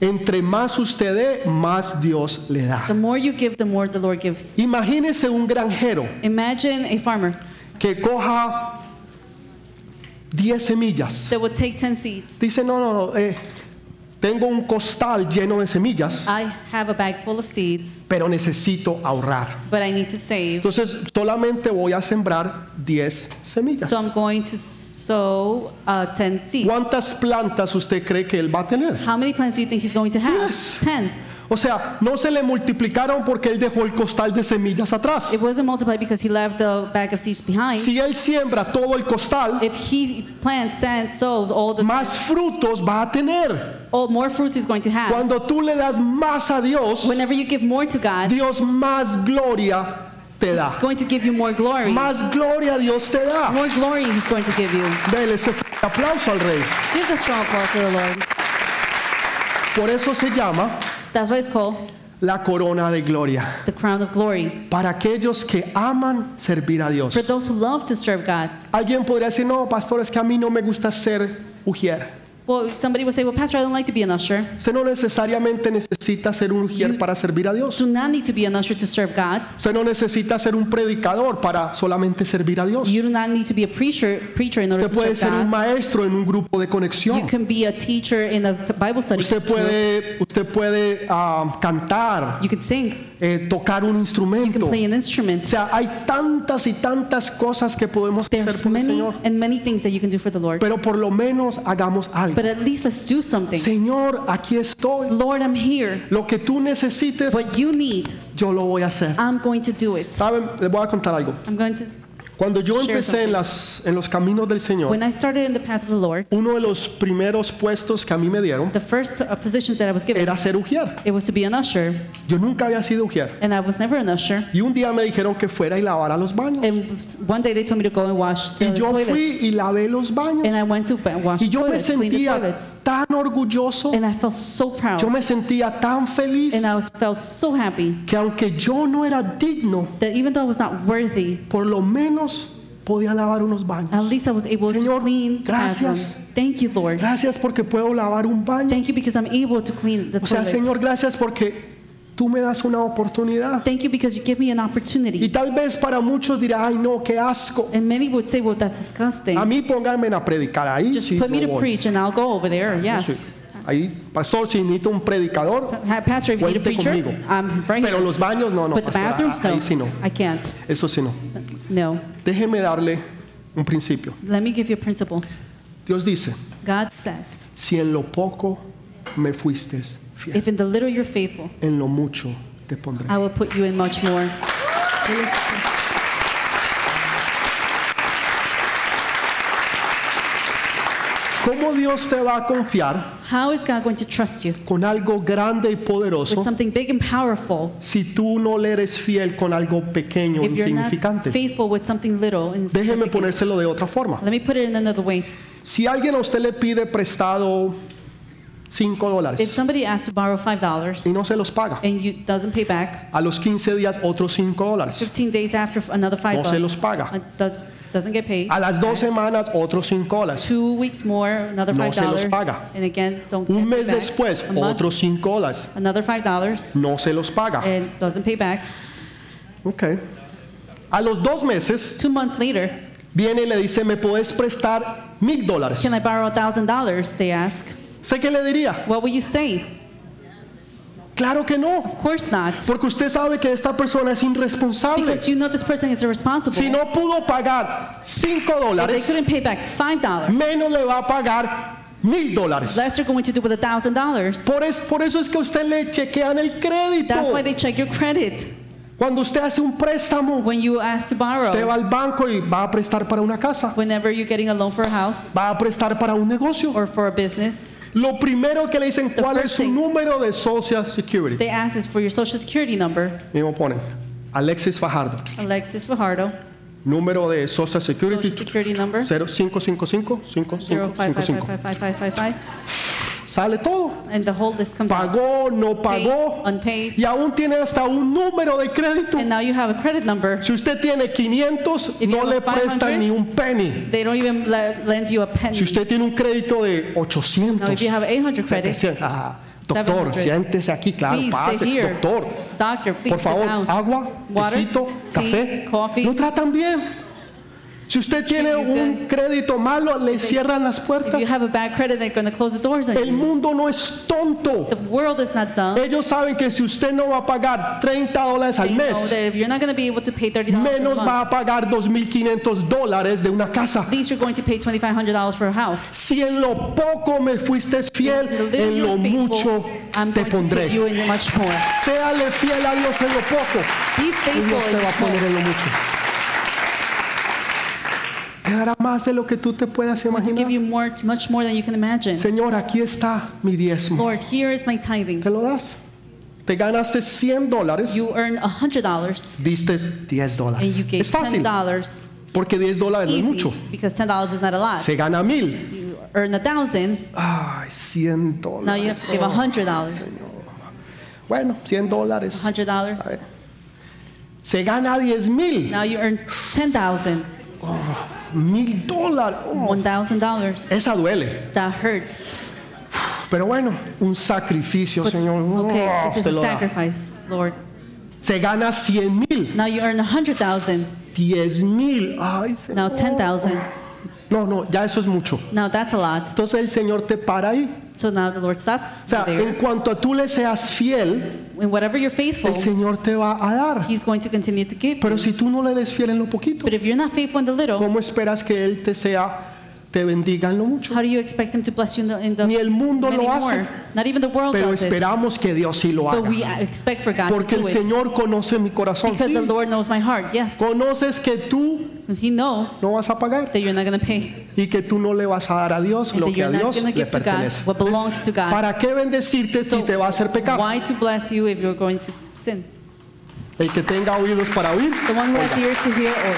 [SPEAKER 1] entre más usted dé, más Dios le da.
[SPEAKER 2] The more you give, the more the Lord gives.
[SPEAKER 1] Imagínese un granjero
[SPEAKER 2] Imagine a farmer
[SPEAKER 1] que coja 10 semillas.
[SPEAKER 2] that would take 10 seeds.
[SPEAKER 1] Dice, no, no, no, eh, tengo un costal lleno de semillas,
[SPEAKER 2] I have a bag full of seeds,
[SPEAKER 1] pero necesito ahorrar.
[SPEAKER 2] but I need to save.
[SPEAKER 1] Entonces, solamente voy a sembrar 10 semillas.
[SPEAKER 2] So I'm going to sow uh, 10 seeds.
[SPEAKER 1] ¿Cuántas plantas usted cree que él va a tener?
[SPEAKER 2] How many plants do you think he's going to have?
[SPEAKER 1] Yes.
[SPEAKER 2] 10.
[SPEAKER 1] O sea, no se le multiplicaron porque él dejó el costal de semillas atrás.
[SPEAKER 2] It wasn't multiplied because he left the bag of seeds behind.
[SPEAKER 1] Si él siembra todo el costal,
[SPEAKER 2] If he plants and sows all the
[SPEAKER 1] más frutos va a tener.
[SPEAKER 2] all more fruits he's going to have.
[SPEAKER 1] Cuando tú le das más a Dios,
[SPEAKER 2] Whenever you give more to God,
[SPEAKER 1] Dios más gloria te da.
[SPEAKER 2] He's going to give you more glory.
[SPEAKER 1] Más gloria Dios te da.
[SPEAKER 2] More glory He's going to give you.
[SPEAKER 1] Dele ese aplauso al rey.
[SPEAKER 2] Give the strong applause to the Lord.
[SPEAKER 1] Por eso se llama
[SPEAKER 2] That's why it's called
[SPEAKER 1] la corona de gloria.
[SPEAKER 2] the crown of glory.
[SPEAKER 1] Para aquellos que aman servir a Dios.
[SPEAKER 2] For those who love to serve God.
[SPEAKER 1] Alguien podría decir, no, pastor, es que a mí no me gusta ser ujier.
[SPEAKER 2] Well, somebody would say, well, Pastor, I don't like to be an usher.
[SPEAKER 1] Usted no necesariamente necesita ser un ujier
[SPEAKER 2] You-
[SPEAKER 1] para servir a Dios.
[SPEAKER 2] Do not need to be an usher to serve God.
[SPEAKER 1] Usted no necesita ser un predicador para solamente servir a Dios.
[SPEAKER 2] You do not need to be a preacher preacher in order
[SPEAKER 1] Usted
[SPEAKER 2] to
[SPEAKER 1] puede
[SPEAKER 2] serve
[SPEAKER 1] ser un
[SPEAKER 2] God.
[SPEAKER 1] maestro en un grupo de
[SPEAKER 2] You
[SPEAKER 1] conexión.
[SPEAKER 2] can be a teacher in a Bible study.
[SPEAKER 1] Usted puede, usted puede ah, cantar,
[SPEAKER 2] You can sing.
[SPEAKER 1] eh, tocar un
[SPEAKER 2] You can
[SPEAKER 1] instrumento.
[SPEAKER 2] play an
[SPEAKER 1] O
[SPEAKER 2] instrument.
[SPEAKER 1] sea, hay tantas y tantas cosas que podemos hacer
[SPEAKER 2] There's
[SPEAKER 1] por el
[SPEAKER 2] many
[SPEAKER 1] Señor.
[SPEAKER 2] and many things that you can do for the Lord.
[SPEAKER 1] Pero por lo menos hagamos algo.
[SPEAKER 2] But at least let's do something.
[SPEAKER 1] Señor, aquí estoy.
[SPEAKER 2] Lord, I'm here.
[SPEAKER 1] Lo que tú necesites,
[SPEAKER 2] What you need,
[SPEAKER 1] yo lo voy a hacer.
[SPEAKER 2] I'm going to do it.
[SPEAKER 1] ¿Saben? Les voy a contar algo.
[SPEAKER 2] I'm going to.
[SPEAKER 1] Cuando yo
[SPEAKER 2] Share
[SPEAKER 1] empecé en,
[SPEAKER 2] something.
[SPEAKER 1] las, en los caminos del Señor,
[SPEAKER 2] When I started in the path of the Lord,
[SPEAKER 1] uno de los primeros puestos que a mí me dieron
[SPEAKER 2] the first uh, position that I was given,
[SPEAKER 1] era ser ujier.
[SPEAKER 2] it was to be an usher,
[SPEAKER 1] Yo nunca había sido ujier.
[SPEAKER 2] and I was never an usher.
[SPEAKER 1] Y un día me dijeron que fuera y lavara los baños.
[SPEAKER 2] And one day they told me to go and wash the
[SPEAKER 1] Y yo fui y lavé los baños.
[SPEAKER 2] and I went to wash
[SPEAKER 1] Y yo me
[SPEAKER 2] toilets,
[SPEAKER 1] sentía tan orgulloso,
[SPEAKER 2] and I felt so proud,
[SPEAKER 1] yo me sentía tan feliz
[SPEAKER 2] and I was felt so happy
[SPEAKER 1] que aunque yo no era digno,
[SPEAKER 2] that even though I was not worthy,
[SPEAKER 1] por lo menos podía lavar unos
[SPEAKER 2] at
[SPEAKER 1] baños.
[SPEAKER 2] least I was able
[SPEAKER 1] Señor,
[SPEAKER 2] to clean
[SPEAKER 1] gracias.
[SPEAKER 2] Thank you, Lord.
[SPEAKER 1] Gracias porque puedo lavar un baño.
[SPEAKER 2] Thank you because I'm able to clean the
[SPEAKER 1] O sea,
[SPEAKER 2] toilets.
[SPEAKER 1] Señor, gracias porque tú me das una oportunidad.
[SPEAKER 2] Thank you because you give me an
[SPEAKER 1] Y
[SPEAKER 2] opportunity.
[SPEAKER 1] tal vez para muchos dirá, ay no, qué asco.
[SPEAKER 2] And many would say, well, that's disgusting.
[SPEAKER 1] A mí pónganme a predicar ahí.
[SPEAKER 2] Just
[SPEAKER 1] sí,
[SPEAKER 2] put me to
[SPEAKER 1] voy.
[SPEAKER 2] preach and I'll go over there.
[SPEAKER 1] Sí.
[SPEAKER 2] Yes.
[SPEAKER 1] Ahí, pastor, si necesito un predicador,
[SPEAKER 2] Pastor,
[SPEAKER 1] Cuente
[SPEAKER 2] preacher,
[SPEAKER 1] conmigo.
[SPEAKER 2] I'm right
[SPEAKER 1] pero
[SPEAKER 2] here.
[SPEAKER 1] los baños no, no, pastor,
[SPEAKER 2] bathrooms,
[SPEAKER 1] ahí
[SPEAKER 2] no.
[SPEAKER 1] sí no.
[SPEAKER 2] I can't.
[SPEAKER 1] Eso sí no.
[SPEAKER 2] No.
[SPEAKER 1] Déjeme darle un principio.
[SPEAKER 2] Let me give you a principle.
[SPEAKER 1] Dios dice,
[SPEAKER 2] God says,
[SPEAKER 1] si en lo poco me fuiste fiel,
[SPEAKER 2] if in the little you're faithful,
[SPEAKER 1] en lo mucho te pondré.
[SPEAKER 2] I will put you in much more.
[SPEAKER 1] ¿Cómo Dios te va a confiar
[SPEAKER 2] How is God going to trust you
[SPEAKER 1] con algo grande y poderoso
[SPEAKER 2] with something big and powerful
[SPEAKER 1] si tú no le eres fiel con algo pequeño
[SPEAKER 2] if you're not
[SPEAKER 1] insignificante?
[SPEAKER 2] faithful with something little and
[SPEAKER 1] Déjeme
[SPEAKER 2] insignificant?
[SPEAKER 1] ponérselo de otra forma.
[SPEAKER 2] Let me put it in another way.
[SPEAKER 1] Si alguien a usted le pide prestado 5
[SPEAKER 2] If
[SPEAKER 1] dólares
[SPEAKER 2] somebody asks to borrow five dollars
[SPEAKER 1] y no se los paga,
[SPEAKER 2] and you doesn't pay back,
[SPEAKER 1] a los 15 días otros 5 dólares,
[SPEAKER 2] 15 days after another five
[SPEAKER 1] No se los
[SPEAKER 2] bucks,
[SPEAKER 1] paga.
[SPEAKER 2] uh, do- doesn't get paid.
[SPEAKER 1] a las dos semanas otros 5 dólares,
[SPEAKER 2] Two weeks more, another
[SPEAKER 1] No
[SPEAKER 2] five
[SPEAKER 1] se los
[SPEAKER 2] dollars,
[SPEAKER 1] paga.
[SPEAKER 2] and again don't
[SPEAKER 1] un mes
[SPEAKER 2] back.
[SPEAKER 1] después
[SPEAKER 2] A
[SPEAKER 1] otros 5 dólares,
[SPEAKER 2] another five dollars,
[SPEAKER 1] no se los paga.
[SPEAKER 2] and doesn't pay back.
[SPEAKER 1] Ok. A los dos meses
[SPEAKER 2] Two months later,
[SPEAKER 1] viene y le dice, ¿me puedes prestar mil dólares?
[SPEAKER 2] can I borrow a thousand dollars? They ask.
[SPEAKER 1] ¿Sé qué le diría?
[SPEAKER 2] What will you say?
[SPEAKER 1] Claro que no,
[SPEAKER 2] Of course not,
[SPEAKER 1] porque usted sabe que esta persona es irresponsable.
[SPEAKER 2] because you know this person is irresponsible.
[SPEAKER 1] Si no pudo pagar 5
[SPEAKER 2] If they
[SPEAKER 1] dólares,
[SPEAKER 2] couldn't pay back five dollars,
[SPEAKER 1] menos le va a pagar mil dólares. Por, es- por eso es que a usted le chequean el crédito.
[SPEAKER 2] That's why they check your credit.
[SPEAKER 1] Cuando usted hace un préstamo,
[SPEAKER 2] When you ask to borrow,
[SPEAKER 1] usted va al banco y va a prestar para una casa,
[SPEAKER 2] whenever you're getting a loan for a house
[SPEAKER 1] va a prestar para un negocio.
[SPEAKER 2] or for a business,
[SPEAKER 1] Lo primero que le dicen,
[SPEAKER 2] The
[SPEAKER 1] ¿cuál es
[SPEAKER 2] first
[SPEAKER 1] su
[SPEAKER 2] thing-
[SPEAKER 1] número de Social Security?
[SPEAKER 2] they ask is for your social security number.
[SPEAKER 1] Y me ponen, Alexis Fajardo,
[SPEAKER 2] Alexis Fajardo,
[SPEAKER 1] número de Social Security
[SPEAKER 2] number
[SPEAKER 1] 0555 5555.
[SPEAKER 2] 05555555,
[SPEAKER 1] Sale todo.
[SPEAKER 2] and the whole list comes.
[SPEAKER 1] Pagó, no
[SPEAKER 2] Paid,
[SPEAKER 1] pagó.
[SPEAKER 2] unpaid,
[SPEAKER 1] Y aún tiene hasta un número de crédito.
[SPEAKER 2] and now you have a credit number.
[SPEAKER 1] Si usted tiene 500,
[SPEAKER 2] If you
[SPEAKER 1] no le
[SPEAKER 2] 500,
[SPEAKER 1] prestan ni un penny.
[SPEAKER 2] They don't even le- lend you a penny.
[SPEAKER 1] Si usted tiene un crédito de 800,
[SPEAKER 2] Now, if you have 800 credit,
[SPEAKER 1] 700, ah, doctor,
[SPEAKER 2] 700.
[SPEAKER 1] siéntese aquí, claro,
[SPEAKER 2] Please
[SPEAKER 1] pase, doctor.
[SPEAKER 2] Doctor, please
[SPEAKER 1] Por favor, agua,
[SPEAKER 2] Water,
[SPEAKER 1] tecito,
[SPEAKER 2] tea,
[SPEAKER 1] café.
[SPEAKER 2] coffee.
[SPEAKER 1] Lo tratan bien. Si usted tiene un crédito malo, le cierran las
[SPEAKER 2] If
[SPEAKER 1] puertas.
[SPEAKER 2] you have a bad credit, they're going to close the doors on
[SPEAKER 1] El mundo no es tonto.
[SPEAKER 2] The world is not dumb.
[SPEAKER 1] Ellos saben que si usted no va a pagar 30 dólares al mes,
[SPEAKER 2] that if you're not going to be able to pay $30 a
[SPEAKER 1] menos va a pagar 2.500 dólares de una casa.
[SPEAKER 2] at least you're going to pay $2,500 for a house.
[SPEAKER 1] Si en lo poco me fuiste fiel, en lo mucho te pondré. Séale fiel a Dios en lo poco
[SPEAKER 2] Be
[SPEAKER 1] y
[SPEAKER 2] faithful
[SPEAKER 1] Dios te va a poner en lo mucho. Te dará más de lo que tú te puedas imaginar.
[SPEAKER 2] you more, much more than you can imagine.
[SPEAKER 1] Señor, aquí está mi diezmo.
[SPEAKER 2] Lord, here is my tithing.
[SPEAKER 1] ¿Te lo das? Te ganaste 100 dólares,
[SPEAKER 2] You earn $100
[SPEAKER 1] diste 10
[SPEAKER 2] and you
[SPEAKER 1] dólares.
[SPEAKER 2] gave
[SPEAKER 1] Es fácil,
[SPEAKER 2] $10.
[SPEAKER 1] porque 10 dólares no es mucho.
[SPEAKER 2] because $10 is not a lot.
[SPEAKER 1] Se gana mil.
[SPEAKER 2] You earn $1,000,
[SPEAKER 1] Ay, 100
[SPEAKER 2] now you have
[SPEAKER 1] dólares.
[SPEAKER 2] to give $100.
[SPEAKER 1] Bueno, 100 dólares.
[SPEAKER 2] $100,
[SPEAKER 1] Se gana 10 mil.
[SPEAKER 2] now you earn $10,000,
[SPEAKER 1] Mil dólares. Oh,
[SPEAKER 2] $1,000.
[SPEAKER 1] esa duele.
[SPEAKER 2] That hurts.
[SPEAKER 1] Pero bueno, un sacrificio, Señor.
[SPEAKER 2] Okay,
[SPEAKER 1] Oh,
[SPEAKER 2] this is a
[SPEAKER 1] da.
[SPEAKER 2] sacrifice, Lord.
[SPEAKER 1] Se gana 100 mil.
[SPEAKER 2] Now you earn $100,000,
[SPEAKER 1] 10 mil. Ay,
[SPEAKER 2] now $10,000.
[SPEAKER 1] No, no, ya eso es mucho.
[SPEAKER 2] Now that's a lot.
[SPEAKER 1] Entonces el Señor te para ahí.
[SPEAKER 2] So now the Lord stops
[SPEAKER 1] O sea, en cuanto a tú le seas fiel,
[SPEAKER 2] In whatever you're faithful,
[SPEAKER 1] el Señor te va a dar.
[SPEAKER 2] He's going to continue to give
[SPEAKER 1] Pero
[SPEAKER 2] you.
[SPEAKER 1] si tú no le eres fiel en lo poquito,
[SPEAKER 2] But if you're not faithful in the little,
[SPEAKER 1] ¿cómo esperas que Él te sea te bendiga en lo mucho.
[SPEAKER 2] How do you expect him to bless you in the, in the
[SPEAKER 1] Ni el mundo lo hace.
[SPEAKER 2] more? Not even the world
[SPEAKER 1] Pero
[SPEAKER 2] does it.
[SPEAKER 1] esperamos que Dios sí lo
[SPEAKER 2] But we
[SPEAKER 1] haga.
[SPEAKER 2] expect for God
[SPEAKER 1] Porque
[SPEAKER 2] to
[SPEAKER 1] el
[SPEAKER 2] it.
[SPEAKER 1] Señor conoce mi corazón.
[SPEAKER 2] Because
[SPEAKER 1] sí.
[SPEAKER 2] the Lord knows my heart. Yes.
[SPEAKER 1] Conoces que tú
[SPEAKER 2] He knows
[SPEAKER 1] no vas a pagar
[SPEAKER 2] that you're not going to pay.
[SPEAKER 1] y que tú no le vas a dar a Dios
[SPEAKER 2] And
[SPEAKER 1] lo que a Dios le
[SPEAKER 2] give to God
[SPEAKER 1] pertenece.
[SPEAKER 2] what belongs to God.
[SPEAKER 1] ¿Para qué bendecirte si
[SPEAKER 2] So
[SPEAKER 1] te va a hacer pecar?
[SPEAKER 2] Why to bless you if you're going to sin?
[SPEAKER 1] El que tenga oídos para oír.
[SPEAKER 2] The one who has ears to hear or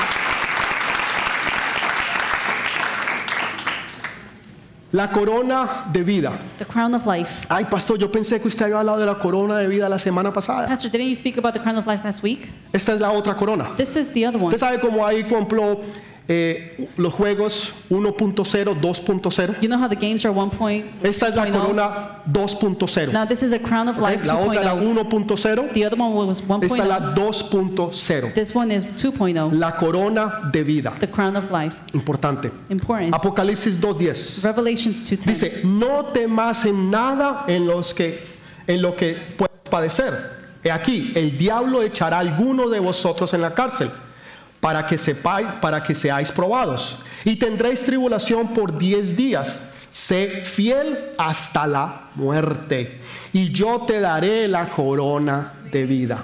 [SPEAKER 1] La corona de vida.
[SPEAKER 2] the crown of life.
[SPEAKER 1] Ay, pastor, yo pensé que usted había hablado de la corona de vida la semana pasada.
[SPEAKER 2] Pastor, didn't you speak about the crown of life last week?
[SPEAKER 1] Esta es la otra corona.
[SPEAKER 2] This is the other one.
[SPEAKER 1] Usted sabe cómo ahí compró eh, los juegos 1.0, 2.0.
[SPEAKER 2] You know how the games are 1.0?
[SPEAKER 1] Esta es la corona 2.0.
[SPEAKER 2] Now this is a crown of life
[SPEAKER 1] La otra la
[SPEAKER 2] 2.0.
[SPEAKER 1] 1.0.
[SPEAKER 2] The other one was
[SPEAKER 1] Esta es la
[SPEAKER 2] 1.0.
[SPEAKER 1] 2.0.
[SPEAKER 2] This one is 2.0.
[SPEAKER 1] La corona de vida.
[SPEAKER 2] The crown of life.
[SPEAKER 1] Importante.
[SPEAKER 2] Important.
[SPEAKER 1] Apocalipsis 2.10.
[SPEAKER 2] Revelations 2.10.
[SPEAKER 1] Dice, no temas en nada en, los que, en lo que puedes padecer. He aquí, el diablo echará a alguno de vosotros en la cárcel para que sepáis, para que seáis probados. Y tendréis tribulación por diez días. Sé fiel hasta la muerte. Y yo te daré la corona de vida.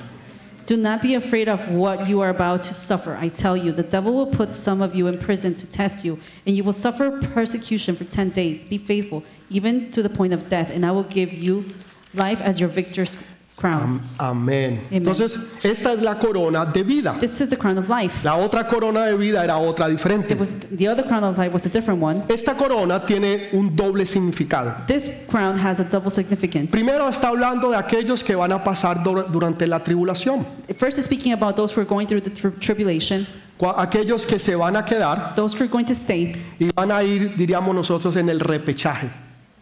[SPEAKER 2] Do not be afraid of what you are about to suffer. I tell you, the devil will put some of you in prison to test you, and you will suffer persecution for 10 days. Be faithful, even to the point of death, and I will give you life as your victor's crown.
[SPEAKER 1] Am- Amén.
[SPEAKER 2] Amen.
[SPEAKER 1] Entonces, esta es la corona de vida.
[SPEAKER 2] This is the crown of life.
[SPEAKER 1] La otra corona de vida era otra diferente.
[SPEAKER 2] Was, the other crown of life was a different one.
[SPEAKER 1] Esta corona tiene un doble significado.
[SPEAKER 2] This crown has a double significance.
[SPEAKER 1] Primero está hablando de aquellos que van a pasar dur- durante la tribulación,
[SPEAKER 2] First is speaking about those who are going through the tri- tribulation,
[SPEAKER 1] aquellos que se van a quedar
[SPEAKER 2] those who are going to stay.
[SPEAKER 1] y van a ir, diríamos nosotros, en el repechaje.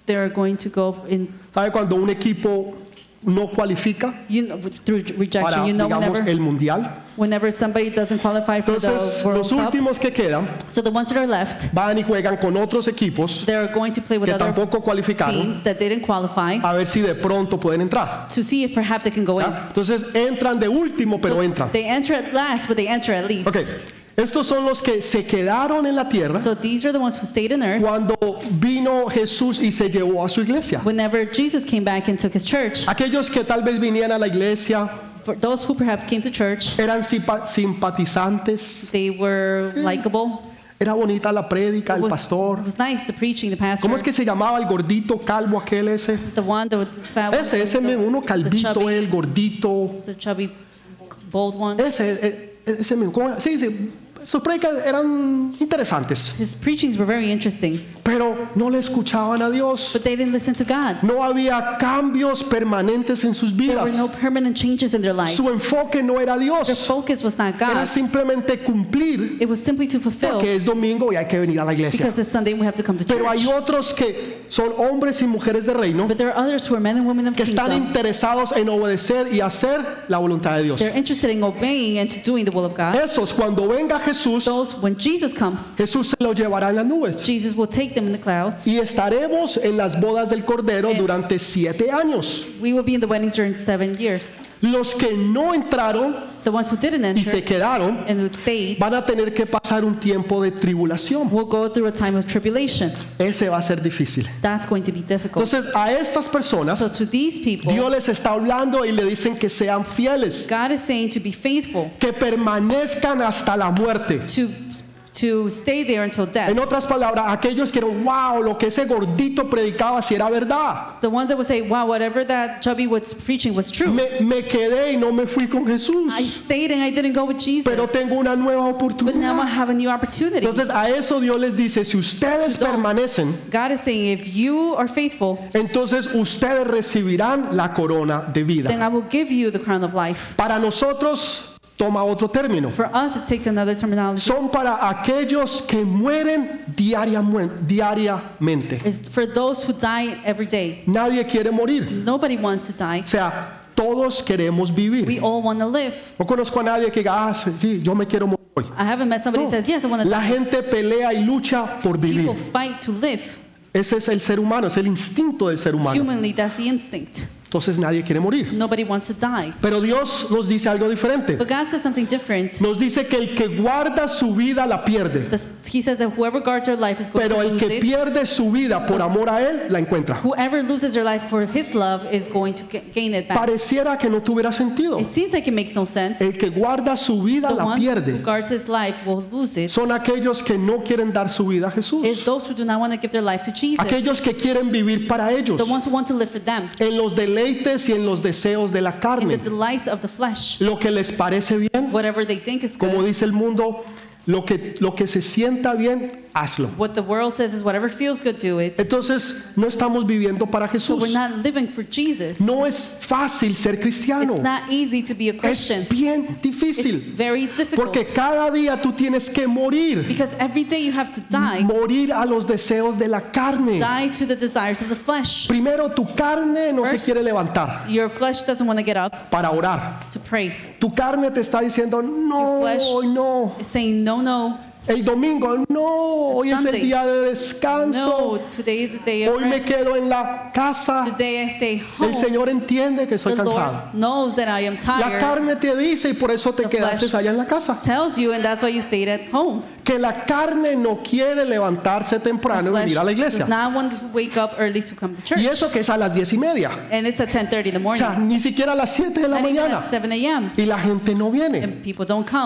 [SPEAKER 2] They are going to go in
[SPEAKER 1] ¿Sabe cuando un equipo no cualifica
[SPEAKER 2] you know, through rejection.
[SPEAKER 1] para,
[SPEAKER 2] You know,
[SPEAKER 1] digamos,
[SPEAKER 2] whenever,
[SPEAKER 1] el mundial?
[SPEAKER 2] whenever somebody doesn't qualify for
[SPEAKER 1] Entonces,
[SPEAKER 2] the World
[SPEAKER 1] los
[SPEAKER 2] Cup,
[SPEAKER 1] últimos que quedan
[SPEAKER 2] so the ones that are left,
[SPEAKER 1] van y juegan con otros equipos
[SPEAKER 2] going to play with
[SPEAKER 1] Que
[SPEAKER 2] other
[SPEAKER 1] tampoco cualificaron.
[SPEAKER 2] teams that didn't qualify
[SPEAKER 1] a ver si de pronto pueden entrar.
[SPEAKER 2] to see if perhaps they can go in.
[SPEAKER 1] Entonces, entran de último, pero
[SPEAKER 2] So
[SPEAKER 1] entran.
[SPEAKER 2] they enter at last, but they enter at least.
[SPEAKER 1] Ok, estos son los que se quedaron en la tierra
[SPEAKER 2] So these are the ones who stayed in earth
[SPEAKER 1] cuando vino Jesús y se llevó a su iglesia.
[SPEAKER 2] whenever Jesus came back and took his church.
[SPEAKER 1] Aquellos que tal vez vinían a la iglesia
[SPEAKER 2] For those who perhaps came to church,
[SPEAKER 1] eran simpa- simpatizantes,
[SPEAKER 2] they were likable.
[SPEAKER 1] era bonita la prédica,
[SPEAKER 2] It
[SPEAKER 1] el
[SPEAKER 2] was,
[SPEAKER 1] pastor.
[SPEAKER 2] it was nice, the preaching, the pastor.
[SPEAKER 1] ¿Cómo es que se llamaba el gordito calvo aquel ese?
[SPEAKER 2] The one, the fat one,
[SPEAKER 1] Ese, ese
[SPEAKER 2] the,
[SPEAKER 1] mismo, uno
[SPEAKER 2] the
[SPEAKER 1] calvito,
[SPEAKER 2] chubby,
[SPEAKER 1] el gordito.
[SPEAKER 2] the chubby, bold one.
[SPEAKER 1] Ese, eh, ese mismo. Sus eran interesantes,
[SPEAKER 2] His preachings were very interesting,
[SPEAKER 1] pero no le escuchaban a Dios.
[SPEAKER 2] but they didn't listen to God.
[SPEAKER 1] No había cambios permanentes en sus
[SPEAKER 2] There were
[SPEAKER 1] vidas.
[SPEAKER 2] no permanent changes in their life.
[SPEAKER 1] Su enfoque no era
[SPEAKER 2] Their
[SPEAKER 1] Dios,
[SPEAKER 2] focus was not
[SPEAKER 1] era
[SPEAKER 2] God.
[SPEAKER 1] simplemente cumplir
[SPEAKER 2] It was simply to fulfill
[SPEAKER 1] porque es domingo y hay que venir a la iglesia.
[SPEAKER 2] because it's Sunday and we have to come to
[SPEAKER 1] Pero hay otros que son hombres y mujeres de reino
[SPEAKER 2] But there are others who are men and women of
[SPEAKER 1] que están
[SPEAKER 2] kingdom.
[SPEAKER 1] interesados en obedecer y hacer la voluntad de Dios.
[SPEAKER 2] They're interested in obeying and to doing the will of God.
[SPEAKER 1] Esos, cuando venga Jesús,
[SPEAKER 2] Those, when Jesus comes,
[SPEAKER 1] Jesús se los llevará en las nubes.
[SPEAKER 2] Jesus will take them in the clouds.
[SPEAKER 1] Y estaremos en las bodas del Cordero durante siete años.
[SPEAKER 2] We will be in the weddings during seven years.
[SPEAKER 1] Los que no entraron
[SPEAKER 2] The ones who didn't
[SPEAKER 1] y se
[SPEAKER 2] enter
[SPEAKER 1] quedaron
[SPEAKER 2] and who stayed
[SPEAKER 1] van a tener que pasar un tiempo de tribulación.
[SPEAKER 2] will go through a time of tribulation.
[SPEAKER 1] Ese va a ser difícil.
[SPEAKER 2] That's going to be difficult.
[SPEAKER 1] Entonces a estas personas
[SPEAKER 2] So to these people,
[SPEAKER 1] Dios les está hablando y le dicen que sean fieles,
[SPEAKER 2] God is saying to be faithful,
[SPEAKER 1] que permanezcan hasta la muerte.
[SPEAKER 2] to to stay there until death.
[SPEAKER 1] En otras palabras, aquellos que eran, wow, lo que ese gordito predicaba si era verdad.
[SPEAKER 2] The ones that would say, "Wow, whatever that chubby was preaching was true."
[SPEAKER 1] Me, me quedé y no me fui con Jesús,
[SPEAKER 2] I stayed and I didn't go with Jesus.
[SPEAKER 1] pero tengo una nueva
[SPEAKER 2] But now I
[SPEAKER 1] oportunidad.
[SPEAKER 2] have a new opportunity.
[SPEAKER 1] Entonces a eso Dios les dice, si ustedes permanecen,
[SPEAKER 2] God is saying, if you are faithful,
[SPEAKER 1] entonces ustedes recibirán la corona de
[SPEAKER 2] then
[SPEAKER 1] vida.
[SPEAKER 2] I will give you the crown of life.
[SPEAKER 1] Para nosotros toma otro término.
[SPEAKER 2] For us, it takes another terminology.
[SPEAKER 1] Son para aquellos que mueren diariamente.
[SPEAKER 2] It's for those who die every day.
[SPEAKER 1] Nadie quiere morir.
[SPEAKER 2] Nobody wants to die.
[SPEAKER 1] O sea, todos queremos vivir.
[SPEAKER 2] We all want to live.
[SPEAKER 1] No conozco a nadie que diga, ah, sí, yo me quiero morir hoy.
[SPEAKER 2] I haven't met somebody who says, "Yes, I want to
[SPEAKER 1] La
[SPEAKER 2] die."
[SPEAKER 1] gente pelea y lucha por vivir.
[SPEAKER 2] People fight to live.
[SPEAKER 1] Ese es el ser humano, es el instinto del ser humano.
[SPEAKER 2] Humanly, that's the instinct.
[SPEAKER 1] Entonces nadie quiere morir.
[SPEAKER 2] Nobody wants to die.
[SPEAKER 1] Pero Dios nos dice algo diferente.
[SPEAKER 2] But God says something different.
[SPEAKER 1] Nos dice que el que guarda su vida la pierde.
[SPEAKER 2] He says that whoever guards their life is going
[SPEAKER 1] Pero
[SPEAKER 2] to
[SPEAKER 1] el
[SPEAKER 2] lose
[SPEAKER 1] que
[SPEAKER 2] it.
[SPEAKER 1] pierde su vida por amor a Él la encuentra.
[SPEAKER 2] Whoever loses their life for His love is going to ga- gain it back.
[SPEAKER 1] Pareciera que no tuviera sentido.
[SPEAKER 2] It seems like it makes no sense.
[SPEAKER 1] El que guarda su vida
[SPEAKER 2] The
[SPEAKER 1] la
[SPEAKER 2] one who
[SPEAKER 1] pierde.
[SPEAKER 2] guards his life will lose it.
[SPEAKER 1] Son aquellos que no quieren dar su vida a
[SPEAKER 2] It's
[SPEAKER 1] Jesús.
[SPEAKER 2] those who do not want to give their life to Jesus.
[SPEAKER 1] Aquellos que quieren vivir para ellos.
[SPEAKER 2] The ones who want to live for them.
[SPEAKER 1] En los deleites y en los deseos de la carne.
[SPEAKER 2] delights of the flesh.
[SPEAKER 1] Lo que les parece bien.
[SPEAKER 2] Whatever they think is
[SPEAKER 1] Como
[SPEAKER 2] good.
[SPEAKER 1] dice el mundo, lo que, lo que se sienta bien, hazlo.
[SPEAKER 2] What the world says is whatever feels good, do it.
[SPEAKER 1] Entonces, no estamos viviendo para
[SPEAKER 2] So
[SPEAKER 1] Jesús.
[SPEAKER 2] we're not living for Jesus.
[SPEAKER 1] No es fácil ser cristiano.
[SPEAKER 2] It's not easy to be a Christian.
[SPEAKER 1] Es bien
[SPEAKER 2] It's
[SPEAKER 1] difícil.
[SPEAKER 2] very difficult.
[SPEAKER 1] Porque cada día tú tienes que morir.
[SPEAKER 2] Because every day you have to die.
[SPEAKER 1] Morir a los deseos de la carne.
[SPEAKER 2] Die to the desires of the flesh.
[SPEAKER 1] Primero, tu carne no
[SPEAKER 2] First-
[SPEAKER 1] se quiere levantar
[SPEAKER 2] Your flesh doesn't want to get up
[SPEAKER 1] para orar.
[SPEAKER 2] to pray.
[SPEAKER 1] Tu carne te está diciendo, no,
[SPEAKER 2] Your flesh-
[SPEAKER 1] hoy no.
[SPEAKER 2] It's saying, no, no,
[SPEAKER 1] El domingo, no, hoy es el día de descanso. Hoy me quedo en la casa. El. Señor entiende que soy cansado. La carne te dice y por eso te quedaste allá en la casa. Que la carne no quiere levantarse temprano y venir a la iglesia. Y eso que es a las diez y media.
[SPEAKER 2] And it's at 10:30 in the
[SPEAKER 1] O sea, ni siquiera a las 7 de la mañana.
[SPEAKER 2] at 7 a.m.
[SPEAKER 1] Y la gente no viene.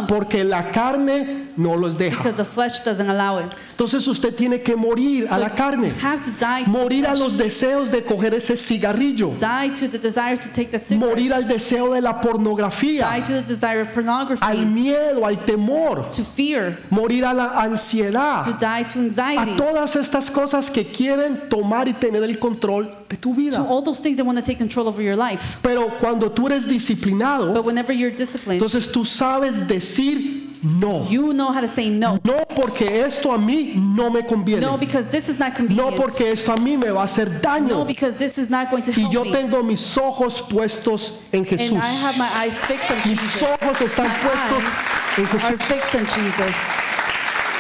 [SPEAKER 1] Porque la carne no los deja.
[SPEAKER 2] Because the flesh doesn't allow it.
[SPEAKER 1] Entonces usted tiene que morir a
[SPEAKER 2] So
[SPEAKER 1] la carne.
[SPEAKER 2] You have to die to
[SPEAKER 1] Morir
[SPEAKER 2] the
[SPEAKER 1] a los deseos de coger ese cigarrillo.
[SPEAKER 2] Die to the desires to take the
[SPEAKER 1] Morir al deseo de la
[SPEAKER 2] Die
[SPEAKER 1] pornografía.
[SPEAKER 2] to the desire of
[SPEAKER 1] Al
[SPEAKER 2] pornography.
[SPEAKER 1] miedo, al temor.
[SPEAKER 2] To fear.
[SPEAKER 1] Morir a la
[SPEAKER 2] To
[SPEAKER 1] ansiedad.
[SPEAKER 2] die to
[SPEAKER 1] A
[SPEAKER 2] anxiety.
[SPEAKER 1] todas estas cosas que quieren tomar y tener el control de tu
[SPEAKER 2] To
[SPEAKER 1] vida.
[SPEAKER 2] all those things that want to take control over your life.
[SPEAKER 1] Pero cuando tú eres disciplinado,
[SPEAKER 2] But whenever you're disciplined,
[SPEAKER 1] entonces tú sabes decir no.
[SPEAKER 2] you know how to say no.
[SPEAKER 1] No porque esto a mí no me conviene.
[SPEAKER 2] No, because this is not
[SPEAKER 1] No
[SPEAKER 2] convenient.
[SPEAKER 1] porque esto a mí me va a hacer
[SPEAKER 2] No,
[SPEAKER 1] daño.
[SPEAKER 2] because this is not going to
[SPEAKER 1] Y
[SPEAKER 2] help
[SPEAKER 1] yo
[SPEAKER 2] me.
[SPEAKER 1] tengo mis ojos puestos en
[SPEAKER 2] And
[SPEAKER 1] Jesús.
[SPEAKER 2] I have my eyes fixed on
[SPEAKER 1] Mis
[SPEAKER 2] Jesus.
[SPEAKER 1] ojos están
[SPEAKER 2] My
[SPEAKER 1] puestos en
[SPEAKER 2] eyes are
[SPEAKER 1] Jesús.
[SPEAKER 2] fixed on Jesus.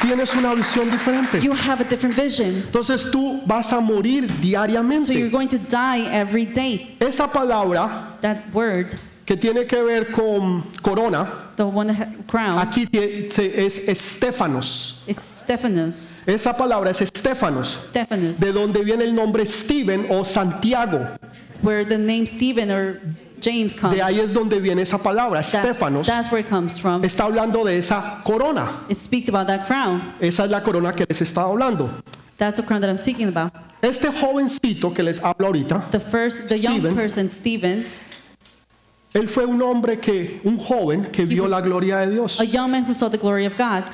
[SPEAKER 1] Tienes una visión diferente.
[SPEAKER 2] You have a different vision.
[SPEAKER 1] Entonces tú vas a morir
[SPEAKER 2] So you're
[SPEAKER 1] diariamente.
[SPEAKER 2] going to die every day.
[SPEAKER 1] Esa palabra
[SPEAKER 2] That word,
[SPEAKER 1] que tiene que ver con corona,
[SPEAKER 2] the one crown,
[SPEAKER 1] aquí es Estefanos.
[SPEAKER 2] Stephanos.
[SPEAKER 1] Esa palabra es Estefanos,
[SPEAKER 2] Stephanos.
[SPEAKER 1] de donde viene el nombre Steven o Santiago.
[SPEAKER 2] Where the name Stephen or James comes.
[SPEAKER 1] De ahí es donde viene esa palabra,
[SPEAKER 2] That's,
[SPEAKER 1] Estefanos.
[SPEAKER 2] that's where it comes from.
[SPEAKER 1] Está hablando de esa corona.
[SPEAKER 2] It speaks about that crown.
[SPEAKER 1] Esa es la corona que les estaba hablando.
[SPEAKER 2] That's the crown that I'm speaking about.
[SPEAKER 1] Este jovencito que les hablo ahorita,
[SPEAKER 2] The first, the young
[SPEAKER 1] Stephen.
[SPEAKER 2] person, Stephen,
[SPEAKER 1] él fue un hombre que, un joven que vio
[SPEAKER 2] was
[SPEAKER 1] la gloria de Dios.
[SPEAKER 2] a young man who saw the glory of God.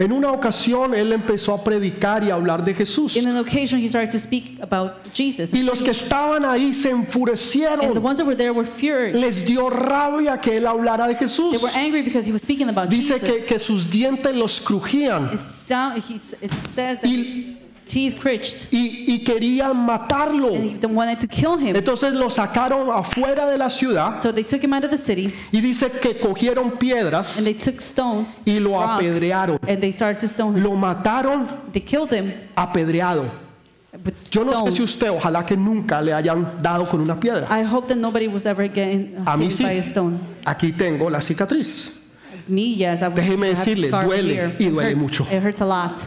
[SPEAKER 1] En una ocasión él empezó a predicar y a hablar de Jesús.
[SPEAKER 2] In an occasion, he started to speak about Jesus.
[SPEAKER 1] Y los que estaban ahí se
[SPEAKER 2] And the
[SPEAKER 1] enfurecieron.
[SPEAKER 2] ones that were there were furious.
[SPEAKER 1] Les dio rabia que él hablara de
[SPEAKER 2] They
[SPEAKER 1] Jesús.
[SPEAKER 2] were angry because he was speaking about
[SPEAKER 1] Dice que,
[SPEAKER 2] Jesus.
[SPEAKER 1] que sus dientes los crujían
[SPEAKER 2] It, sound, he, it says that
[SPEAKER 1] Y-
[SPEAKER 2] his teeth cringed
[SPEAKER 1] y, y querían matarlo.
[SPEAKER 2] and they wanted to kill him.
[SPEAKER 1] Entonces lo sacaron afuera de la ciudad
[SPEAKER 2] So they took him out of the city
[SPEAKER 1] y dice que cogieron piedras,
[SPEAKER 2] and they took stones
[SPEAKER 1] Y lo
[SPEAKER 2] rocks,
[SPEAKER 1] apedrearon.
[SPEAKER 2] and they started to stone him.
[SPEAKER 1] lo mataron
[SPEAKER 2] They killed him
[SPEAKER 1] apedreado. Yo no sé si usted, ojalá que nunca le hayan dado con una piedra.
[SPEAKER 2] I hope that nobody was ever getting
[SPEAKER 1] A mí sí.
[SPEAKER 2] by a stone.
[SPEAKER 1] Aquí tengo la cicatriz.
[SPEAKER 2] Me, yes, I was
[SPEAKER 1] Déjeme decirle, duele
[SPEAKER 2] here.
[SPEAKER 1] y duele mucho.
[SPEAKER 2] It hurts a lot.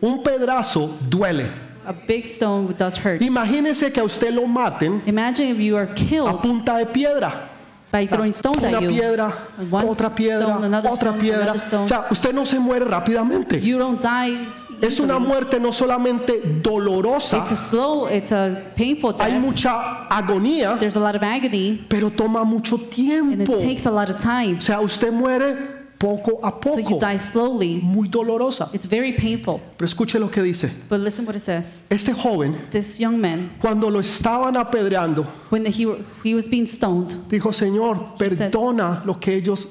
[SPEAKER 1] Un pedazo duele.
[SPEAKER 2] A big stone does hurt.
[SPEAKER 1] Imagínese que a usted lo maten
[SPEAKER 2] Imagine if you are
[SPEAKER 1] a
[SPEAKER 2] killed
[SPEAKER 1] punta de piedra.
[SPEAKER 2] by throwing stones
[SPEAKER 1] Una
[SPEAKER 2] at you.
[SPEAKER 1] piedra,
[SPEAKER 2] One
[SPEAKER 1] otra piedra,
[SPEAKER 2] stone, another
[SPEAKER 1] otra
[SPEAKER 2] stone,
[SPEAKER 1] piedra.
[SPEAKER 2] another stone.
[SPEAKER 1] O sea, usted no se muere rápidamente.
[SPEAKER 2] You don't die.
[SPEAKER 1] Es una
[SPEAKER 2] easily.
[SPEAKER 1] muerte no solamente dolorosa,
[SPEAKER 2] It's a slow, it's a painful
[SPEAKER 1] hay
[SPEAKER 2] death.
[SPEAKER 1] mucha agonía,
[SPEAKER 2] There's a lot of agony,
[SPEAKER 1] pero toma mucho
[SPEAKER 2] and it
[SPEAKER 1] tiempo.
[SPEAKER 2] takes a lot of time.
[SPEAKER 1] O sea, usted muere poco a
[SPEAKER 2] So you
[SPEAKER 1] poco,
[SPEAKER 2] die slowly.
[SPEAKER 1] muy dolorosa.
[SPEAKER 2] It's very painful.
[SPEAKER 1] Pero escuche lo que dice.
[SPEAKER 2] But listen what it says.
[SPEAKER 1] Este joven,
[SPEAKER 2] This young man,
[SPEAKER 1] cuando lo estaban apedreando,
[SPEAKER 2] when he, he was being stoned,
[SPEAKER 1] dijo, Señor,
[SPEAKER 2] said-
[SPEAKER 1] perdona lo que ellos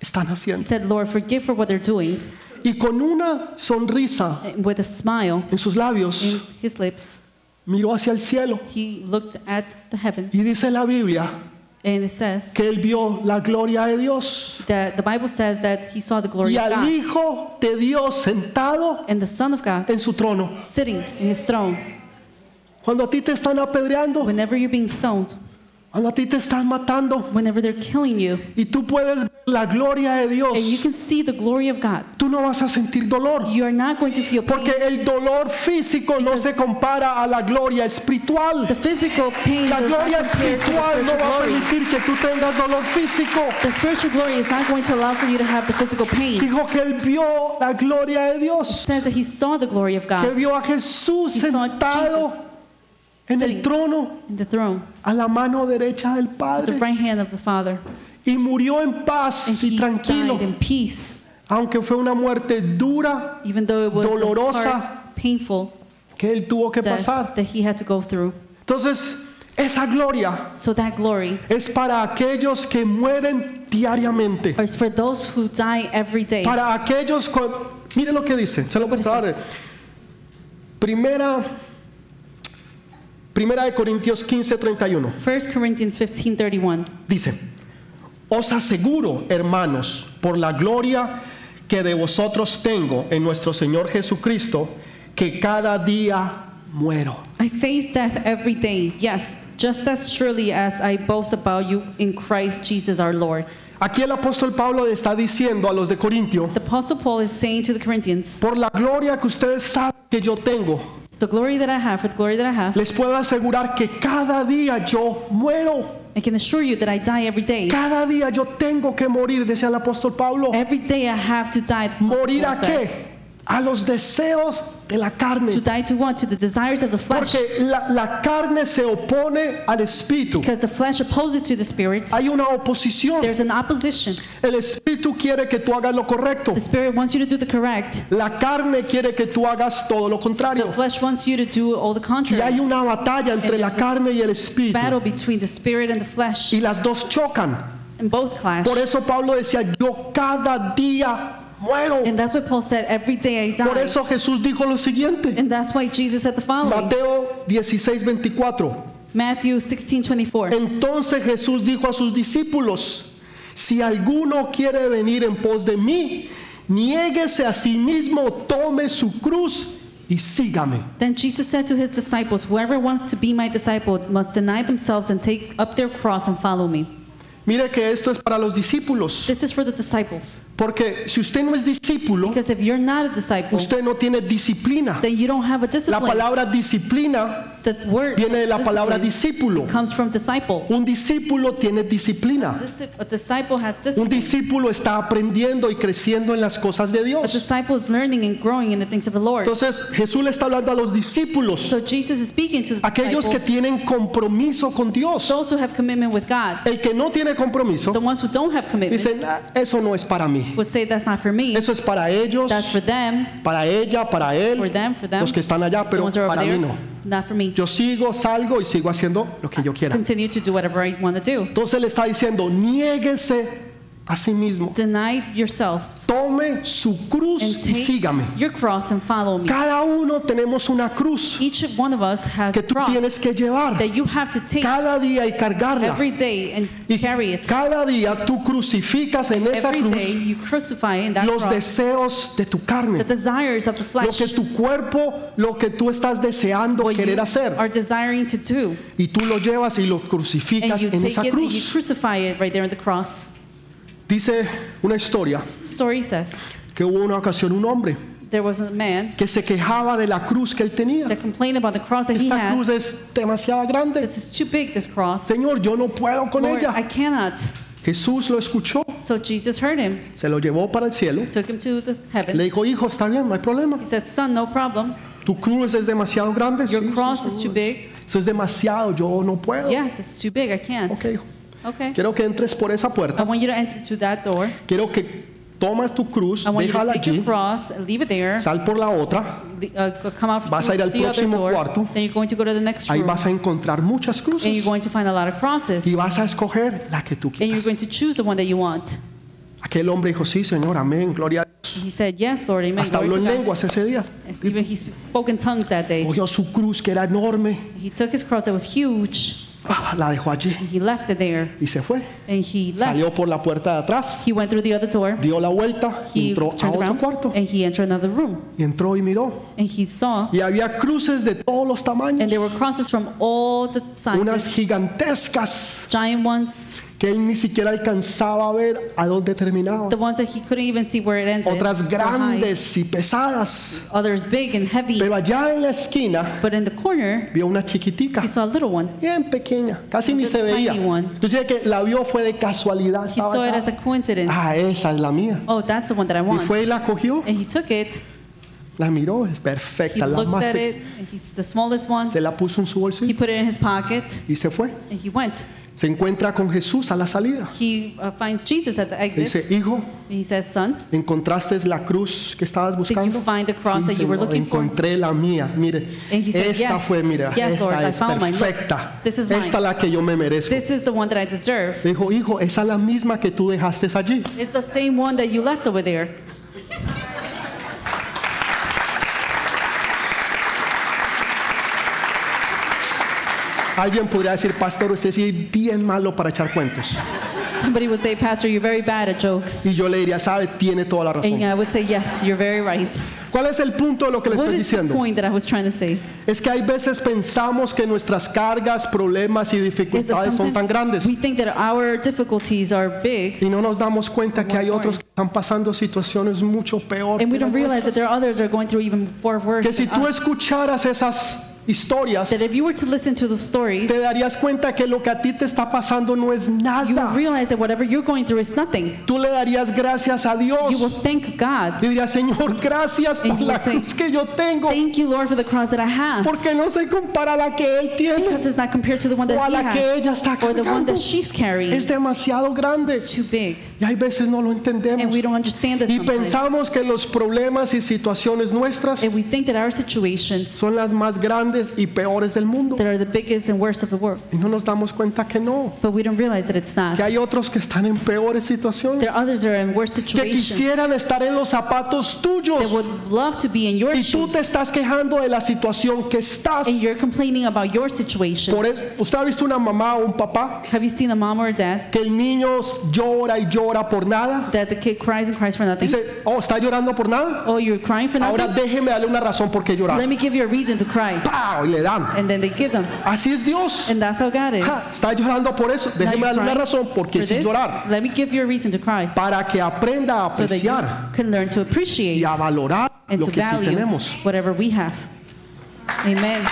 [SPEAKER 1] están
[SPEAKER 2] he
[SPEAKER 1] haciendo.
[SPEAKER 2] said, Lord, forgive for what they're doing.
[SPEAKER 1] Y con una sonrisa
[SPEAKER 2] with a smile
[SPEAKER 1] en sus labios,
[SPEAKER 2] in his lips,
[SPEAKER 1] miró hacia el cielo.
[SPEAKER 2] he looked at the heaven.
[SPEAKER 1] Y dice la Biblia
[SPEAKER 2] And it says
[SPEAKER 1] que él vio la gloria de Dios
[SPEAKER 2] that the Bible says that he saw the glory
[SPEAKER 1] y
[SPEAKER 2] of
[SPEAKER 1] al
[SPEAKER 2] God
[SPEAKER 1] Hijo de Dios sentado
[SPEAKER 2] and the Son of God
[SPEAKER 1] en su trono.
[SPEAKER 2] sitting in his throne.
[SPEAKER 1] Cuando a ti te están apedreando,
[SPEAKER 2] Whenever you're being stoned,
[SPEAKER 1] Cuando a ti te están matando
[SPEAKER 2] whenever they're killing you,
[SPEAKER 1] y tú puedes ver la gloria de Dios,
[SPEAKER 2] and you can see the glory of God,
[SPEAKER 1] tú no vas a sentir dolor.
[SPEAKER 2] you are not going to feel pain.
[SPEAKER 1] Porque el dolor físico no se compara a la gloria espiritual.
[SPEAKER 2] The physical pain
[SPEAKER 1] La
[SPEAKER 2] does
[SPEAKER 1] gloria espiritual no
[SPEAKER 2] spiritual
[SPEAKER 1] va a
[SPEAKER 2] glory.
[SPEAKER 1] permitir que tú tengas dolor físico.
[SPEAKER 2] The spiritual glory is not going to allow for you to have the physical pain.
[SPEAKER 1] Dijo que él vio la gloria de Dios,
[SPEAKER 2] says that he saw the glory of
[SPEAKER 1] que
[SPEAKER 2] God.
[SPEAKER 1] vio a Jesús
[SPEAKER 2] He
[SPEAKER 1] sentado en el trono
[SPEAKER 2] in the throne,
[SPEAKER 1] a la mano derecha del Padre
[SPEAKER 2] right hand of the Father,
[SPEAKER 1] y murió en paz y tranquilo,
[SPEAKER 2] died in peace,
[SPEAKER 1] aunque fue una muerte dura
[SPEAKER 2] even though it was a
[SPEAKER 1] Dolorosa. que él tuvo que pasar.
[SPEAKER 2] that he had to go through.
[SPEAKER 1] Entonces, esa gloria
[SPEAKER 2] So that glory
[SPEAKER 1] es para aquellos que mueren diariamente.
[SPEAKER 2] for those who die every day.
[SPEAKER 1] Para aquellos, con- mire lo que dice, se lo voy a. Primera, primera de Corintios 15, 31.
[SPEAKER 2] 1 Corinthians 15:31.
[SPEAKER 1] Dice, os aseguro, hermanos, por la gloria que de vosotros tengo en nuestro Señor Jesucristo, que cada día muero.
[SPEAKER 2] I face death every day. Yes, just as surely as I boast about you in Christ Jesus our Lord.
[SPEAKER 1] Aquí el apóstol Pablo le está diciendo a los de Corintio,
[SPEAKER 2] The apostle Paul is saying to the Corinthians,
[SPEAKER 1] por la gloria que ustedes saben que yo tengo,
[SPEAKER 2] the glory that I have, for the glory that I have,
[SPEAKER 1] les puedo asegurar que cada día yo muero.
[SPEAKER 2] I can assure you that I die every day.
[SPEAKER 1] Cada día yo tengo que morir, decía el apóstol Pablo.
[SPEAKER 2] Every day I have to die.
[SPEAKER 1] ¿Morir a qué? A los deseos de la carne.
[SPEAKER 2] To die to what? To the desires of the flesh.
[SPEAKER 1] Porque la, la carne se opone al espíritu.
[SPEAKER 2] Because the flesh opposes to the spirit.
[SPEAKER 1] Hay una oposición.
[SPEAKER 2] There's an opposition.
[SPEAKER 1] El espíritu quiere que tú hagas lo correcto.
[SPEAKER 2] The spirit wants you to do the correct.
[SPEAKER 1] La carne quiere que tú hagas todo lo
[SPEAKER 2] The
[SPEAKER 1] contrario.
[SPEAKER 2] flesh wants you to do all the
[SPEAKER 1] Y
[SPEAKER 2] contrary.
[SPEAKER 1] hay una batalla entre la carne y el espíritu.
[SPEAKER 2] Battle between the spirit and the flesh.
[SPEAKER 1] Y las dos chocan.
[SPEAKER 2] And both clash.
[SPEAKER 1] Por eso Pablo decía, yo cada día muero.
[SPEAKER 2] And that's what Paul said. Every day I
[SPEAKER 1] Por
[SPEAKER 2] die.
[SPEAKER 1] eso Jesús dijo lo siguiente.
[SPEAKER 2] And that's why Jesus said the following.
[SPEAKER 1] Mateo 16, 24.
[SPEAKER 2] Matthew 16, 24.
[SPEAKER 1] Entonces Jesús dijo a sus discípulos, si alguno quiere venir en pos de mí, niéguese a sí mismo, tome su cruz y sígame.
[SPEAKER 2] Then Jesus said to his disciples, Whoever wants to be my disciple must deny themselves and take up their cross and follow me.
[SPEAKER 1] Mire que esto es para los discípulos,
[SPEAKER 2] This is for the disciples.
[SPEAKER 1] Porque si usted no es discípulo,
[SPEAKER 2] Because if you're not a disciple,
[SPEAKER 1] usted no tiene disciplina.
[SPEAKER 2] then you don't have a
[SPEAKER 1] La palabra disciplina
[SPEAKER 2] The word
[SPEAKER 1] viene de la palabra discípulo.
[SPEAKER 2] comes from disciple.
[SPEAKER 1] Un discípulo tiene disciplina.
[SPEAKER 2] Disci- A disciple has
[SPEAKER 1] Un discípulo está aprendiendo y creciendo en las cosas de Dios.
[SPEAKER 2] disciple is learning and growing in the things of the Lord.
[SPEAKER 1] Entonces Jesús le está hablando a los discípulos,
[SPEAKER 2] So Jesus is speaking to the
[SPEAKER 1] aquellos que tienen compromiso con Dios.
[SPEAKER 2] those who have commitment with God.
[SPEAKER 1] El que no tiene compromiso
[SPEAKER 2] The ones who don't have commitments
[SPEAKER 1] dice, "Nah, eso no es para mí.
[SPEAKER 2] Would say that's not for me.
[SPEAKER 1] Eso es para ellos,
[SPEAKER 2] That's for them,
[SPEAKER 1] para ella, para él,
[SPEAKER 2] for them, for them.
[SPEAKER 1] los que están allá, pero para mí
[SPEAKER 2] there,
[SPEAKER 1] no.
[SPEAKER 2] not for me.
[SPEAKER 1] Yo sigo, salgo y sigo haciendo lo que yo quiera.
[SPEAKER 2] Continue to do whatever I want to do.
[SPEAKER 1] Entonces le está diciendo, niéguese a sí mismo,
[SPEAKER 2] Deny yourself
[SPEAKER 1] tome su cruz y sígame.
[SPEAKER 2] your cross and follow me.
[SPEAKER 1] Cada uno tenemos una cruz
[SPEAKER 2] Each one of us has
[SPEAKER 1] que tú tienes que llevar
[SPEAKER 2] that you have to take
[SPEAKER 1] cada día y cargarla.
[SPEAKER 2] every day and
[SPEAKER 1] Y
[SPEAKER 2] carry it.
[SPEAKER 1] cada día tú crucificas en esa
[SPEAKER 2] Every day
[SPEAKER 1] cruz
[SPEAKER 2] you crucify in that
[SPEAKER 1] los deseos de tu
[SPEAKER 2] the
[SPEAKER 1] carne,
[SPEAKER 2] desires of the
[SPEAKER 1] lo que tu cuerpo, lo que tú estás deseando querer hacer. Y tú lo llevas y lo crucificas en esa cruz. Dice una historia
[SPEAKER 2] Story says
[SPEAKER 1] que hubo una ocasión un hombre
[SPEAKER 2] there was a man
[SPEAKER 1] que se quejaba de la cruz que él tenía.
[SPEAKER 2] that complained about the cross that he
[SPEAKER 1] Esta
[SPEAKER 2] had.
[SPEAKER 1] cruz es demasiado grande.
[SPEAKER 2] This is too big, this cross.
[SPEAKER 1] Señor, yo no puedo con
[SPEAKER 2] Lord, I
[SPEAKER 1] ella.
[SPEAKER 2] cannot.
[SPEAKER 1] Jesús lo escuchó,
[SPEAKER 2] So Jesus heard him,
[SPEAKER 1] se lo llevó para el cielo.
[SPEAKER 2] took him to the heaven.
[SPEAKER 1] Le dijo, hijo, está bien, no hay problema.
[SPEAKER 2] He said, Son, no problem.
[SPEAKER 1] Tu cruz es demasiado grande.
[SPEAKER 2] Your
[SPEAKER 1] Sí, sí,
[SPEAKER 2] cross is too big.
[SPEAKER 1] Eso es demasiado, yo no puedo.
[SPEAKER 2] Yes, it's too big. I can't.
[SPEAKER 1] Ok, hijo.
[SPEAKER 2] Okay.
[SPEAKER 1] Quiero que entres por esa
[SPEAKER 2] I
[SPEAKER 1] puerta.
[SPEAKER 2] want you to enter to that door.
[SPEAKER 1] Quiero que tomas tu cruz,
[SPEAKER 2] I want you to
[SPEAKER 1] déjala
[SPEAKER 2] take your
[SPEAKER 1] allí,
[SPEAKER 2] cross, leave it there,
[SPEAKER 1] sal por la otra.
[SPEAKER 2] uh, come out
[SPEAKER 1] Vas a ir
[SPEAKER 2] through
[SPEAKER 1] al
[SPEAKER 2] the other
[SPEAKER 1] próximo
[SPEAKER 2] door.
[SPEAKER 1] cuarto.
[SPEAKER 2] Then you're going to go to the next
[SPEAKER 1] Ahí
[SPEAKER 2] room,
[SPEAKER 1] vas a encontrar muchas
[SPEAKER 2] and you're
[SPEAKER 1] cruces
[SPEAKER 2] going to find a lot of crosses,
[SPEAKER 1] y vas a escoger la que tú
[SPEAKER 2] and you're
[SPEAKER 1] quieras.
[SPEAKER 2] going to choose the one that you want.
[SPEAKER 1] Aquel hombre dijo, sí, Señor, amén, gloria a Dios.
[SPEAKER 2] He said, Yes, Lord, amen.
[SPEAKER 1] Hasta
[SPEAKER 2] Glory
[SPEAKER 1] habló
[SPEAKER 2] to
[SPEAKER 1] en
[SPEAKER 2] God.
[SPEAKER 1] lenguas ese día.
[SPEAKER 2] Even he spoke in tongues that day.
[SPEAKER 1] Cogió su cruz que era enorme
[SPEAKER 2] He took his cross that was huge,
[SPEAKER 1] ah, la dejó allí
[SPEAKER 2] And he left it there.
[SPEAKER 1] y se fue.
[SPEAKER 2] And he left.
[SPEAKER 1] Salió por la puerta de atrás,
[SPEAKER 2] He went through the other door.
[SPEAKER 1] dio la vuelta,
[SPEAKER 2] He
[SPEAKER 1] entró a otro
[SPEAKER 2] around
[SPEAKER 1] cuarto
[SPEAKER 2] and he entered another room.
[SPEAKER 1] y entró y miró.
[SPEAKER 2] And he saw,
[SPEAKER 1] Y había cruces de todos los tamaños,
[SPEAKER 2] and there were crosses from all the
[SPEAKER 1] unas
[SPEAKER 2] sizes,
[SPEAKER 1] gigantescas
[SPEAKER 2] giant ones,
[SPEAKER 1] que él ni siquiera alcanzaba a ver a dónde terminaba.
[SPEAKER 2] the ones that he couldn't even see where it ended.
[SPEAKER 1] Otras
[SPEAKER 2] so
[SPEAKER 1] grandes y pesadas.
[SPEAKER 2] Others big and heavy.
[SPEAKER 1] Pero allá en la esquina
[SPEAKER 2] But in the corner,
[SPEAKER 1] vio una chiquitica,
[SPEAKER 2] he saw a little one.
[SPEAKER 1] bien pequeña, casi ni
[SPEAKER 2] A
[SPEAKER 1] se
[SPEAKER 2] tiny
[SPEAKER 1] veía. Entonces que la vio fue de casualidad.
[SPEAKER 2] He saw it as a coincidence.
[SPEAKER 1] Ah, esa es la mía.
[SPEAKER 2] Oh, that's the one that I
[SPEAKER 1] Y
[SPEAKER 2] want.
[SPEAKER 1] fue y la cogió,
[SPEAKER 2] And he took it,
[SPEAKER 1] la miró, es
[SPEAKER 2] he
[SPEAKER 1] perfecta, la
[SPEAKER 2] looked
[SPEAKER 1] más
[SPEAKER 2] at it, the smallest one.
[SPEAKER 1] Se la puso en su
[SPEAKER 2] He
[SPEAKER 1] bolsillo
[SPEAKER 2] put it in his pocket,
[SPEAKER 1] y se fue.
[SPEAKER 2] and he went.
[SPEAKER 1] Se encuentra con Jesús a la salida.
[SPEAKER 2] He uh, finds Jesus at the
[SPEAKER 1] Le dice,
[SPEAKER 2] exit.
[SPEAKER 1] hijo,
[SPEAKER 2] he says, Son,
[SPEAKER 1] ¿encontraste la cruz que estabas buscando?
[SPEAKER 2] find the cross that you were looking for?"
[SPEAKER 1] encontré la mía. Mire,
[SPEAKER 2] And he said,
[SPEAKER 1] esta
[SPEAKER 2] "Yes.
[SPEAKER 1] fue, mira,
[SPEAKER 2] Yes, Lord,
[SPEAKER 1] esta
[SPEAKER 2] I
[SPEAKER 1] es
[SPEAKER 2] found mine. Look,
[SPEAKER 1] perfecta.
[SPEAKER 2] this is
[SPEAKER 1] Esta es la que yo me merezco.
[SPEAKER 2] this is the one that I deserve.
[SPEAKER 1] Dijo, hijo, esa es la misma que tú dejaste allí.
[SPEAKER 2] It's the same one that you left over there.
[SPEAKER 1] Alguien podría decir, pastor, usted sí es bien malo para echar cuentos.
[SPEAKER 2] Somebody would say, Pastor, you're very bad at jokes.
[SPEAKER 1] Y yo le diría, sabe, tiene toda la razón.
[SPEAKER 2] And I would say, Yes, you're very right.
[SPEAKER 1] ¿Cuál es el punto de lo que le
[SPEAKER 2] What
[SPEAKER 1] estoy
[SPEAKER 2] is the
[SPEAKER 1] diciendo?
[SPEAKER 2] point that I was trying to say?
[SPEAKER 1] Es que hay veces pensamos que nuestras cargas, problemas y dificultades son tan grandes
[SPEAKER 2] we think that our difficulties are big,
[SPEAKER 1] y no nos damos cuenta que hay otros que están pasando situaciones mucho peor.
[SPEAKER 2] and we
[SPEAKER 1] que
[SPEAKER 2] don't
[SPEAKER 1] las
[SPEAKER 2] realize that
[SPEAKER 1] nuestras.
[SPEAKER 2] there are others that are going through even far worse
[SPEAKER 1] Que si tú escucharas esas historias,
[SPEAKER 2] That if you were to listen to the stories,
[SPEAKER 1] te darías cuenta que lo que a ti te está pasando no es
[SPEAKER 2] you will
[SPEAKER 1] nada.
[SPEAKER 2] realize that whatever you're going through is nothing.
[SPEAKER 1] Tú le darías gracias a
[SPEAKER 2] You will
[SPEAKER 1] Dios.
[SPEAKER 2] thank God.
[SPEAKER 1] Y dirías, Señor, gracias
[SPEAKER 2] And
[SPEAKER 1] por la
[SPEAKER 2] say,
[SPEAKER 1] cruz que yo tengo,
[SPEAKER 2] Thank you, Lord, for the cross that I have.
[SPEAKER 1] porque no se compara a la que Él tiene.
[SPEAKER 2] Because it's not compared to the one
[SPEAKER 1] O a
[SPEAKER 2] that he
[SPEAKER 1] la que ella
[SPEAKER 2] has
[SPEAKER 1] está
[SPEAKER 2] or the one
[SPEAKER 1] cargando.
[SPEAKER 2] that she's carrying.
[SPEAKER 1] Es demasiado grande.
[SPEAKER 2] It's too big.
[SPEAKER 1] Y hay veces no lo
[SPEAKER 2] And
[SPEAKER 1] entendemos.
[SPEAKER 2] we don't understand this
[SPEAKER 1] Y pensamos que los problemas y situaciones nuestras
[SPEAKER 2] And we think that our situations
[SPEAKER 1] son las más grandes y peores del mundo.
[SPEAKER 2] that are the biggest and worst of the world.
[SPEAKER 1] Y no nos damos cuenta que no.
[SPEAKER 2] But we don't realize that it's not.
[SPEAKER 1] Que hay otros que están en peores situaciones.
[SPEAKER 2] There are others that are in worse
[SPEAKER 1] Que quisieran estar en los zapatos
[SPEAKER 2] that
[SPEAKER 1] tuyos.
[SPEAKER 2] would love to be in your
[SPEAKER 1] Y tú te estás quejando de la situación que estás.
[SPEAKER 2] And you're complaining about your situation.
[SPEAKER 1] Por eso, ¿Usted ha visto una mamá o un papá
[SPEAKER 2] Have you seen a mom or a dad
[SPEAKER 1] que el niño llora y llora por nada?
[SPEAKER 2] that the kid cries and cries for nothing?
[SPEAKER 1] Dice, oh, ¿está llorando por nada?
[SPEAKER 2] Oh, you're crying for
[SPEAKER 1] Ahora
[SPEAKER 2] nothing?
[SPEAKER 1] déjeme darle una razón por qué llorar.
[SPEAKER 2] Let me give you a reason to cry.
[SPEAKER 1] ¡Pau! Y le dan.
[SPEAKER 2] And then they give them.
[SPEAKER 1] Así es Dios.
[SPEAKER 2] And that's how God is.
[SPEAKER 1] Ja, está llorando por eso. Déjeme darle una razón
[SPEAKER 2] for
[SPEAKER 1] sin
[SPEAKER 2] this.
[SPEAKER 1] llorar.
[SPEAKER 2] Let me give you a reason to cry
[SPEAKER 1] Para que aprenda a
[SPEAKER 2] so
[SPEAKER 1] apreciar
[SPEAKER 2] you can learn to appreciate
[SPEAKER 1] y a valorar
[SPEAKER 2] and
[SPEAKER 1] lo
[SPEAKER 2] to
[SPEAKER 1] que sí tenemos.
[SPEAKER 2] whatever we have. Amen.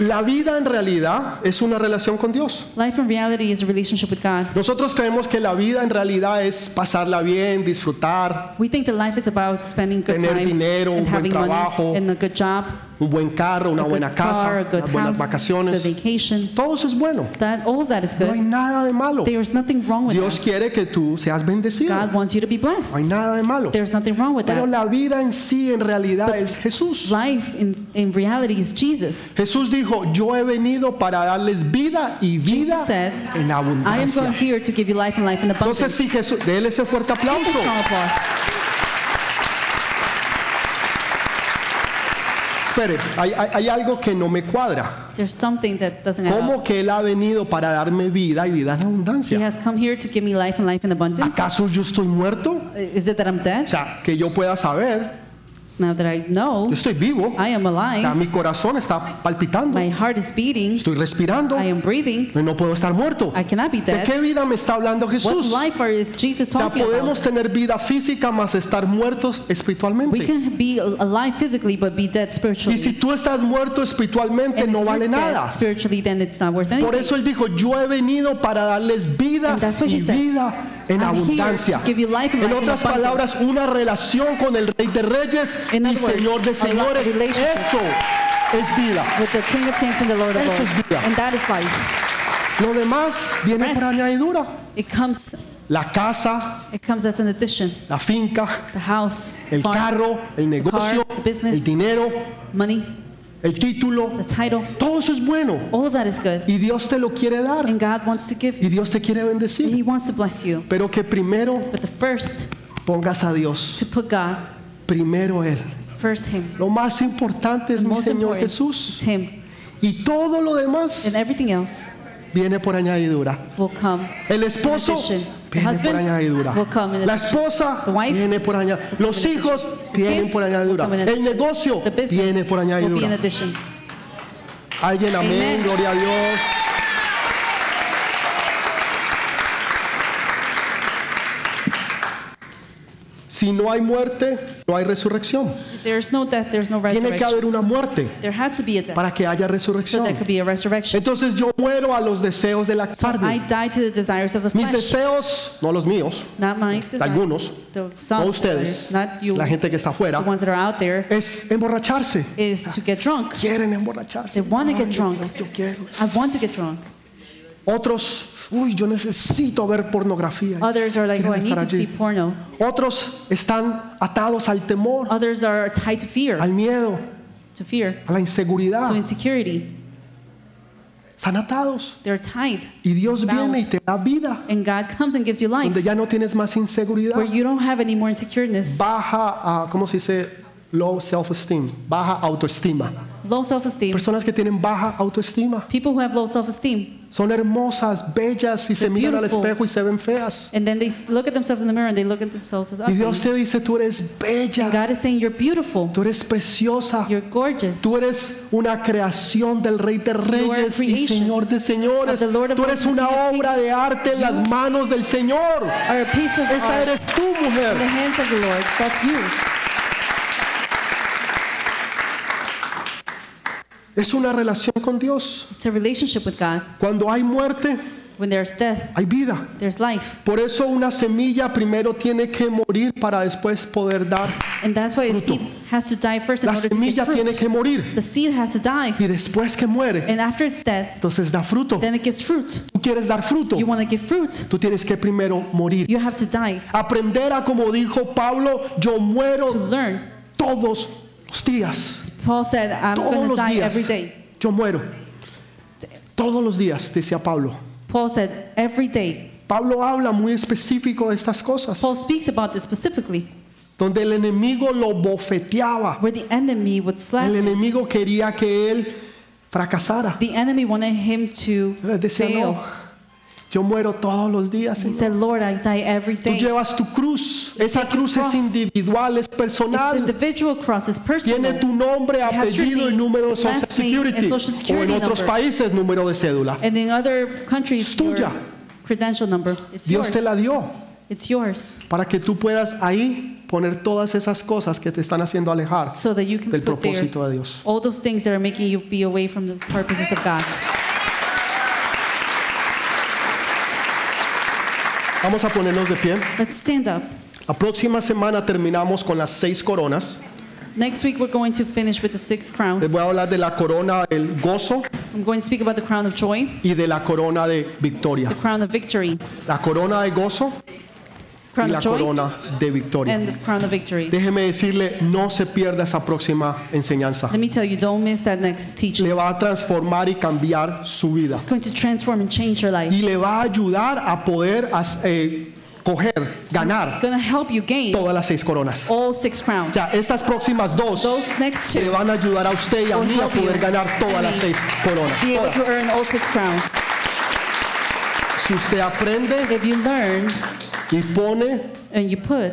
[SPEAKER 1] La vida en realidad es una relación con Dios.
[SPEAKER 2] Life in reality is a relationship with God.
[SPEAKER 1] Nosotros creemos que la vida en realidad es pasarla bien, disfrutar,
[SPEAKER 2] We think that life is about spending good
[SPEAKER 1] Tener
[SPEAKER 2] time
[SPEAKER 1] dinero, un
[SPEAKER 2] and
[SPEAKER 1] buen
[SPEAKER 2] having money
[SPEAKER 1] trabajo,
[SPEAKER 2] and a good job,
[SPEAKER 1] un buen carro, una buena
[SPEAKER 2] good
[SPEAKER 1] casa,
[SPEAKER 2] car, good
[SPEAKER 1] unas buenas
[SPEAKER 2] house,
[SPEAKER 1] vacaciones.
[SPEAKER 2] good.
[SPEAKER 1] Todo eso es bueno.
[SPEAKER 2] That all of that is
[SPEAKER 1] No hay
[SPEAKER 2] good.
[SPEAKER 1] nada de malo.
[SPEAKER 2] There's nothing wrong with
[SPEAKER 1] Dios
[SPEAKER 2] that.
[SPEAKER 1] quiere que tú seas bendecido.
[SPEAKER 2] God wants you to be
[SPEAKER 1] No hay
[SPEAKER 2] blessed.
[SPEAKER 1] nada de malo.
[SPEAKER 2] There's nothing wrong with
[SPEAKER 1] Pero
[SPEAKER 2] that.
[SPEAKER 1] la vida en sí en realidad es Jesús.
[SPEAKER 2] Life in, in reality is Jesus.
[SPEAKER 1] Jesús dijo, yo he venido para darles vida y vida
[SPEAKER 2] said,
[SPEAKER 1] en
[SPEAKER 2] I am going
[SPEAKER 1] abundancia.
[SPEAKER 2] here to give you life and life in
[SPEAKER 1] Entonces
[SPEAKER 2] abundance.
[SPEAKER 1] si Jesús, déle ese fuerte aplauso.
[SPEAKER 2] strong applause.
[SPEAKER 1] Espere, hay, hay- hay algo que no me cuadra.
[SPEAKER 2] There's something that doesn't add
[SPEAKER 1] ¿Cómo que Él ha venido para darme vida y vida en
[SPEAKER 2] He
[SPEAKER 1] abundancia?
[SPEAKER 2] has come here to give me life and life in abundance.
[SPEAKER 1] ¿Acaso yo estoy muerto?
[SPEAKER 2] Is it that I'm
[SPEAKER 1] O sea, que yo pueda saber,
[SPEAKER 2] Now that I know
[SPEAKER 1] yo estoy vivo,
[SPEAKER 2] I am alive,
[SPEAKER 1] mi corazón está palpitando,
[SPEAKER 2] my heart is beating,
[SPEAKER 1] estoy respirando,
[SPEAKER 2] I am breathing,
[SPEAKER 1] y no puedo estar muerto.
[SPEAKER 2] I cannot be
[SPEAKER 1] ¿De
[SPEAKER 2] dead.
[SPEAKER 1] qué vida me está hablando
[SPEAKER 2] What
[SPEAKER 1] Jesús?
[SPEAKER 2] life are, is Jesus
[SPEAKER 1] O sea,
[SPEAKER 2] talking
[SPEAKER 1] podemos
[SPEAKER 2] about?
[SPEAKER 1] tener vida física más estar muertos
[SPEAKER 2] We
[SPEAKER 1] espiritualmente.
[SPEAKER 2] can be alive physically but be dead
[SPEAKER 1] Y
[SPEAKER 2] spiritually.
[SPEAKER 1] si tú estás muerto espiritualmente
[SPEAKER 2] And
[SPEAKER 1] no vale nada.
[SPEAKER 2] dead spiritually, then it's not worth
[SPEAKER 1] Por
[SPEAKER 2] anything.
[SPEAKER 1] eso él dijo, yo he venido para darles vida
[SPEAKER 2] what
[SPEAKER 1] y vida en
[SPEAKER 2] I'm
[SPEAKER 1] abundancia.
[SPEAKER 2] life
[SPEAKER 1] En
[SPEAKER 2] life in
[SPEAKER 1] otras palabras, una relación con el Rey de Reyes
[SPEAKER 2] In
[SPEAKER 1] y
[SPEAKER 2] other words,
[SPEAKER 1] Señor de Señores. Eso es vida.
[SPEAKER 2] With the King of Kings and the Lord of
[SPEAKER 1] Eso es
[SPEAKER 2] Lords.
[SPEAKER 1] vida.
[SPEAKER 2] And that is life.
[SPEAKER 1] Lo demás viene por
[SPEAKER 2] Rest.
[SPEAKER 1] añadidura.
[SPEAKER 2] It comes
[SPEAKER 1] La casa,
[SPEAKER 2] it comes as an addition.
[SPEAKER 1] la finca,
[SPEAKER 2] The house,
[SPEAKER 1] el
[SPEAKER 2] farm,
[SPEAKER 1] carro, el negocio,
[SPEAKER 2] car, the business.
[SPEAKER 1] el dinero,
[SPEAKER 2] money,
[SPEAKER 1] el título.
[SPEAKER 2] the title.
[SPEAKER 1] Todo eso es bueno.
[SPEAKER 2] All of that is good.
[SPEAKER 1] Y Dios te lo quiere dar.
[SPEAKER 2] And God wants to give
[SPEAKER 1] Y
[SPEAKER 2] you.
[SPEAKER 1] Dios te quiere bendecir.
[SPEAKER 2] He wants to bless you.
[SPEAKER 1] Pero que primero
[SPEAKER 2] But the first,
[SPEAKER 1] pongas a Dios.
[SPEAKER 2] to put God
[SPEAKER 1] Primero Él.
[SPEAKER 2] First Him.
[SPEAKER 1] Lo más importante es
[SPEAKER 2] The
[SPEAKER 1] mi
[SPEAKER 2] most
[SPEAKER 1] Señor
[SPEAKER 2] important
[SPEAKER 1] Jesús.
[SPEAKER 2] is Him.
[SPEAKER 1] Y todo lo demás
[SPEAKER 2] And everything else
[SPEAKER 1] viene por añadidura.
[SPEAKER 2] will come.
[SPEAKER 1] El esposo
[SPEAKER 2] addition. The
[SPEAKER 1] viene por
[SPEAKER 2] husband
[SPEAKER 1] añadidura.
[SPEAKER 2] will come in
[SPEAKER 1] La
[SPEAKER 2] addition.
[SPEAKER 1] esposa
[SPEAKER 2] The wife
[SPEAKER 1] viene por añadidura. Los
[SPEAKER 2] in
[SPEAKER 1] hijos
[SPEAKER 2] addition.
[SPEAKER 1] vienen
[SPEAKER 2] Kids
[SPEAKER 1] por añadidura.
[SPEAKER 2] will come in
[SPEAKER 1] El
[SPEAKER 2] addition.
[SPEAKER 1] negocio
[SPEAKER 2] The business
[SPEAKER 1] viene por
[SPEAKER 2] will be in
[SPEAKER 1] añadidura.
[SPEAKER 2] addition.
[SPEAKER 1] Alguien, amén,
[SPEAKER 2] Amen.
[SPEAKER 1] gloria a Dios. Si no hay muerte, no hay resurrección.
[SPEAKER 2] No death, no
[SPEAKER 1] Tiene que
[SPEAKER 2] resurrection.
[SPEAKER 1] haber una muerte
[SPEAKER 2] There has to be a death
[SPEAKER 1] para que haya
[SPEAKER 2] so
[SPEAKER 1] resurrección.
[SPEAKER 2] resurrection.
[SPEAKER 1] Entonces yo muero a los deseos de la
[SPEAKER 2] So I
[SPEAKER 1] carne.
[SPEAKER 2] die to the desires of the
[SPEAKER 1] Mis deseos, no los míos,
[SPEAKER 2] Not my desires.
[SPEAKER 1] algunos, no ustedes,
[SPEAKER 2] you.
[SPEAKER 1] la gente que está afuera,
[SPEAKER 2] ones that are out there
[SPEAKER 1] es emborracharse.
[SPEAKER 2] is to get drunk.
[SPEAKER 1] Quieren emborracharse. Ay, yo-. Yo, quiero.
[SPEAKER 2] I want to get drunk.
[SPEAKER 1] Otros, uy, yo necesito ver pornografía.
[SPEAKER 2] Others are like, oh, I need to see porno.
[SPEAKER 1] Otros están atados al temor,
[SPEAKER 2] Others are tied to fear,
[SPEAKER 1] al miedo,
[SPEAKER 2] to fear,
[SPEAKER 1] a la inseguridad.
[SPEAKER 2] to insecurity.
[SPEAKER 1] Están atados.
[SPEAKER 2] They're tied.
[SPEAKER 1] Y Dios viene y te da vida,
[SPEAKER 2] And God comes and gives you life
[SPEAKER 1] donde ya no tienes más inseguridad.
[SPEAKER 2] where you don't have any more insecureness,
[SPEAKER 1] Baja, a, ¿cómo se dice? Low self-esteem, baja autoestima.
[SPEAKER 2] Low self esteem.
[SPEAKER 1] Personas que tienen baja autoestima
[SPEAKER 2] People who have low self esteem.
[SPEAKER 1] son hermosas, bellas y se miran al espejo y se ven feas.
[SPEAKER 2] And then they look at themselves in the mirror and they look at themselves as
[SPEAKER 1] Y
[SPEAKER 2] ugly.
[SPEAKER 1] Dios te dice, tú eres
[SPEAKER 2] And
[SPEAKER 1] bella,
[SPEAKER 2] God is saying, You're beautiful.
[SPEAKER 1] tú eres preciosa,
[SPEAKER 2] You're gorgeous.
[SPEAKER 1] tú eres una creación del Rey de Reyes y Señor de Señores. Tú eres
[SPEAKER 2] and
[SPEAKER 1] una obra de arte en las manos del Señor. Esa eres tú,
[SPEAKER 2] in the
[SPEAKER 1] mujer.
[SPEAKER 2] hands of the Lord. That's you.
[SPEAKER 1] Es una relación con Dios.
[SPEAKER 2] It's a relationship with God.
[SPEAKER 1] Cuando hay muerte,
[SPEAKER 2] When there's death,
[SPEAKER 1] hay vida.
[SPEAKER 2] there's life.
[SPEAKER 1] Por eso una semilla primero tiene que morir para después poder dar.
[SPEAKER 2] And that's why a
[SPEAKER 1] Fruto.
[SPEAKER 2] seed has to die first in
[SPEAKER 1] La
[SPEAKER 2] order to
[SPEAKER 1] semilla
[SPEAKER 2] get
[SPEAKER 1] tiene que morir.
[SPEAKER 2] The seed has to die.
[SPEAKER 1] Y después que muere,
[SPEAKER 2] And after it's dead,
[SPEAKER 1] entonces da fruto.
[SPEAKER 2] then it gives fruit.
[SPEAKER 1] Tú quieres dar fruto.
[SPEAKER 2] You want to give fruit,
[SPEAKER 1] Tú tienes que primero morir.
[SPEAKER 2] you have to die
[SPEAKER 1] Aprender a, como dijo Pablo, yo
[SPEAKER 2] to
[SPEAKER 1] muero
[SPEAKER 2] learn.
[SPEAKER 1] todos los días.
[SPEAKER 2] Paul said, I'm
[SPEAKER 1] Todos
[SPEAKER 2] going to
[SPEAKER 1] los
[SPEAKER 2] die
[SPEAKER 1] días.
[SPEAKER 2] every day.
[SPEAKER 1] Yo muero. Todos los días, decía Pablo.
[SPEAKER 2] Paul said, every day.
[SPEAKER 1] Pablo habla muy específico de estas cosas,
[SPEAKER 2] Paul speaks about this specifically,
[SPEAKER 1] donde el enemigo lo bofeteaba.
[SPEAKER 2] where the enemy would slap
[SPEAKER 1] El
[SPEAKER 2] him.
[SPEAKER 1] enemigo quería que él fracasara.
[SPEAKER 2] The enemy wanted him to
[SPEAKER 1] Él decía,
[SPEAKER 2] fail.
[SPEAKER 1] Yo muero todos los días.
[SPEAKER 2] He said, Lord, I die every
[SPEAKER 1] Tú
[SPEAKER 2] day.
[SPEAKER 1] llevas tu cruz. Esa cruz es individual, es
[SPEAKER 2] It's
[SPEAKER 1] personal.
[SPEAKER 2] individual cross, it's
[SPEAKER 1] Tiene
[SPEAKER 2] personal.
[SPEAKER 1] tu nombre, apellido y número de Social Security.
[SPEAKER 2] Social
[SPEAKER 1] O en otros
[SPEAKER 2] number.
[SPEAKER 1] países, número de cédula.
[SPEAKER 2] And in other countries,
[SPEAKER 1] Es
[SPEAKER 2] your
[SPEAKER 1] tuya.
[SPEAKER 2] credential number, it's
[SPEAKER 1] Dios
[SPEAKER 2] yours.
[SPEAKER 1] te la dio
[SPEAKER 2] It's yours.
[SPEAKER 1] para que tú puedas ahí poner todas esas cosas que te están haciendo alejar
[SPEAKER 2] So that you can
[SPEAKER 1] del
[SPEAKER 2] there
[SPEAKER 1] propósito de Dios.
[SPEAKER 2] all those things that are making you be away from the purposes of God.
[SPEAKER 1] Vamos a ponernos de pie.
[SPEAKER 2] Let's stand up.
[SPEAKER 1] La próxima semana terminamos con las seis coronas.
[SPEAKER 2] Next week, we're going to finish with the six
[SPEAKER 1] Les
[SPEAKER 2] crowns.
[SPEAKER 1] voy a hablar de la corona del gozo
[SPEAKER 2] I'm going to speak about the crown of joy,
[SPEAKER 1] y de la corona de victoria.
[SPEAKER 2] the crown of victory,
[SPEAKER 1] La corona de gozo y la corona de victoria.
[SPEAKER 2] and the crown of victory.
[SPEAKER 1] Déjeme decirle, no se pierda esa próxima enseñanza.
[SPEAKER 2] Let me tell you, don't miss that next teaching.
[SPEAKER 1] Le va a transformar y cambiar su vida.
[SPEAKER 2] It's going to transform and change your life.
[SPEAKER 1] Y le va a ayudar a poder eh, coger, ganar
[SPEAKER 2] Going to help you gain
[SPEAKER 1] todas las seis coronas.
[SPEAKER 2] all six crowns.
[SPEAKER 1] O sea, estas próximas dos le van a ayudar a usted y a mí a poder ganar todas las seis coronas. Todas. Si usted aprende
[SPEAKER 2] If you learn
[SPEAKER 1] y pone
[SPEAKER 2] and you put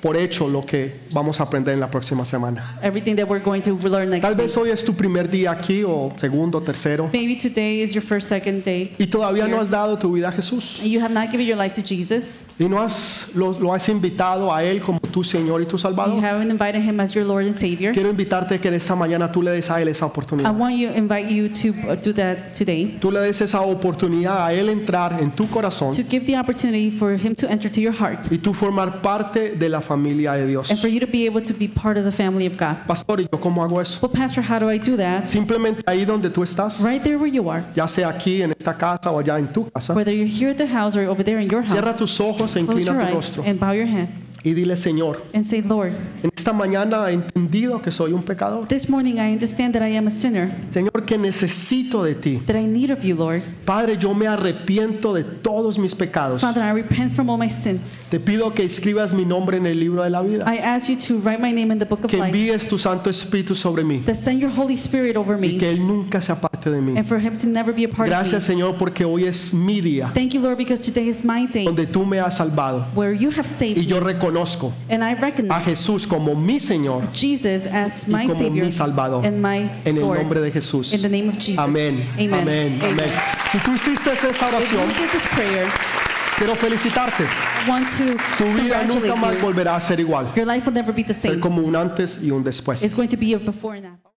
[SPEAKER 1] por hecho lo que vamos a aprender en la próxima semana.
[SPEAKER 2] everything that we're going to learn next
[SPEAKER 1] Tal
[SPEAKER 2] week.
[SPEAKER 1] vez hoy es tu primer día aquí o segundo, tercero
[SPEAKER 2] Maybe today is your first, second day.
[SPEAKER 1] y todavía no has dado tu vida a Jesús
[SPEAKER 2] You have not given your life to Jesus.
[SPEAKER 1] y no has lo, lo has invitado a él como tu Señor y tu
[SPEAKER 2] You
[SPEAKER 1] Salvador.
[SPEAKER 2] haven't invited him as your Lord and Savior.
[SPEAKER 1] Quiero invitarte que en esta mañana tú le des a él esa
[SPEAKER 2] I
[SPEAKER 1] oportunidad.
[SPEAKER 2] want you invite you to uh, do that today.
[SPEAKER 1] Tú le des esa oportunidad a él entrar en tu corazón
[SPEAKER 2] To give the opportunity for him to enter to your heart
[SPEAKER 1] y tú formar parte de la familia de Dios.
[SPEAKER 2] and for you to be able to be part of the family of God.
[SPEAKER 1] Pastor, ¿y yo cómo hago eso?
[SPEAKER 2] Well, Pastor, how do I do that?
[SPEAKER 1] Simplemente ahí donde tú estás,
[SPEAKER 2] Right there where you are.
[SPEAKER 1] ya sea aquí en esta casa o allá en tu casa,
[SPEAKER 2] Whether you're here at the house or over there in your
[SPEAKER 1] cierra
[SPEAKER 2] house,
[SPEAKER 1] tus ojos e inclina tu rostro.
[SPEAKER 2] and bow your head.
[SPEAKER 1] Y dile, Señor,
[SPEAKER 2] and say, Lord,
[SPEAKER 1] en esta mañana he entendido que soy un pecador.
[SPEAKER 2] this morning I understand that I am a sinner,
[SPEAKER 1] Señor, que necesito de ti.
[SPEAKER 2] that I need of you, Lord.
[SPEAKER 1] Padre, yo me arrepiento de todos mis pecados.
[SPEAKER 2] Father, I repent from all my sins.
[SPEAKER 1] Te pido que escribas mi nombre en el libro de la vida.
[SPEAKER 2] I ask you to write my name in the book of
[SPEAKER 1] Que envíes tu Santo Espíritu sobre mí
[SPEAKER 2] that send your Holy Spirit over
[SPEAKER 1] y
[SPEAKER 2] me,
[SPEAKER 1] que Él nunca se aparte de mí.
[SPEAKER 2] and for him to never be a part
[SPEAKER 1] Gracias,
[SPEAKER 2] of me.
[SPEAKER 1] Señor, porque hoy es mi día
[SPEAKER 2] Thank you, Lord, because today is my day
[SPEAKER 1] donde tú me has salvado.
[SPEAKER 2] where you have saved
[SPEAKER 1] Y yo
[SPEAKER 2] me,
[SPEAKER 1] reconozco
[SPEAKER 2] and I
[SPEAKER 1] a
[SPEAKER 2] recognize
[SPEAKER 1] Jesús como mi Señor
[SPEAKER 2] Jesus as my
[SPEAKER 1] como
[SPEAKER 2] Savior
[SPEAKER 1] mi Salvador.
[SPEAKER 2] and my
[SPEAKER 1] en el
[SPEAKER 2] Lord.
[SPEAKER 1] nombre de Jesús.
[SPEAKER 2] In the name of Jesus.
[SPEAKER 1] Amén.
[SPEAKER 2] Amen.
[SPEAKER 1] Amén. Amén. Si tú hiciste esa oración, quiero felicitarte.
[SPEAKER 2] I want to
[SPEAKER 1] Tu vida nunca más volverá a ser igual.
[SPEAKER 2] Your life will never be the same.
[SPEAKER 1] como un antes y un después.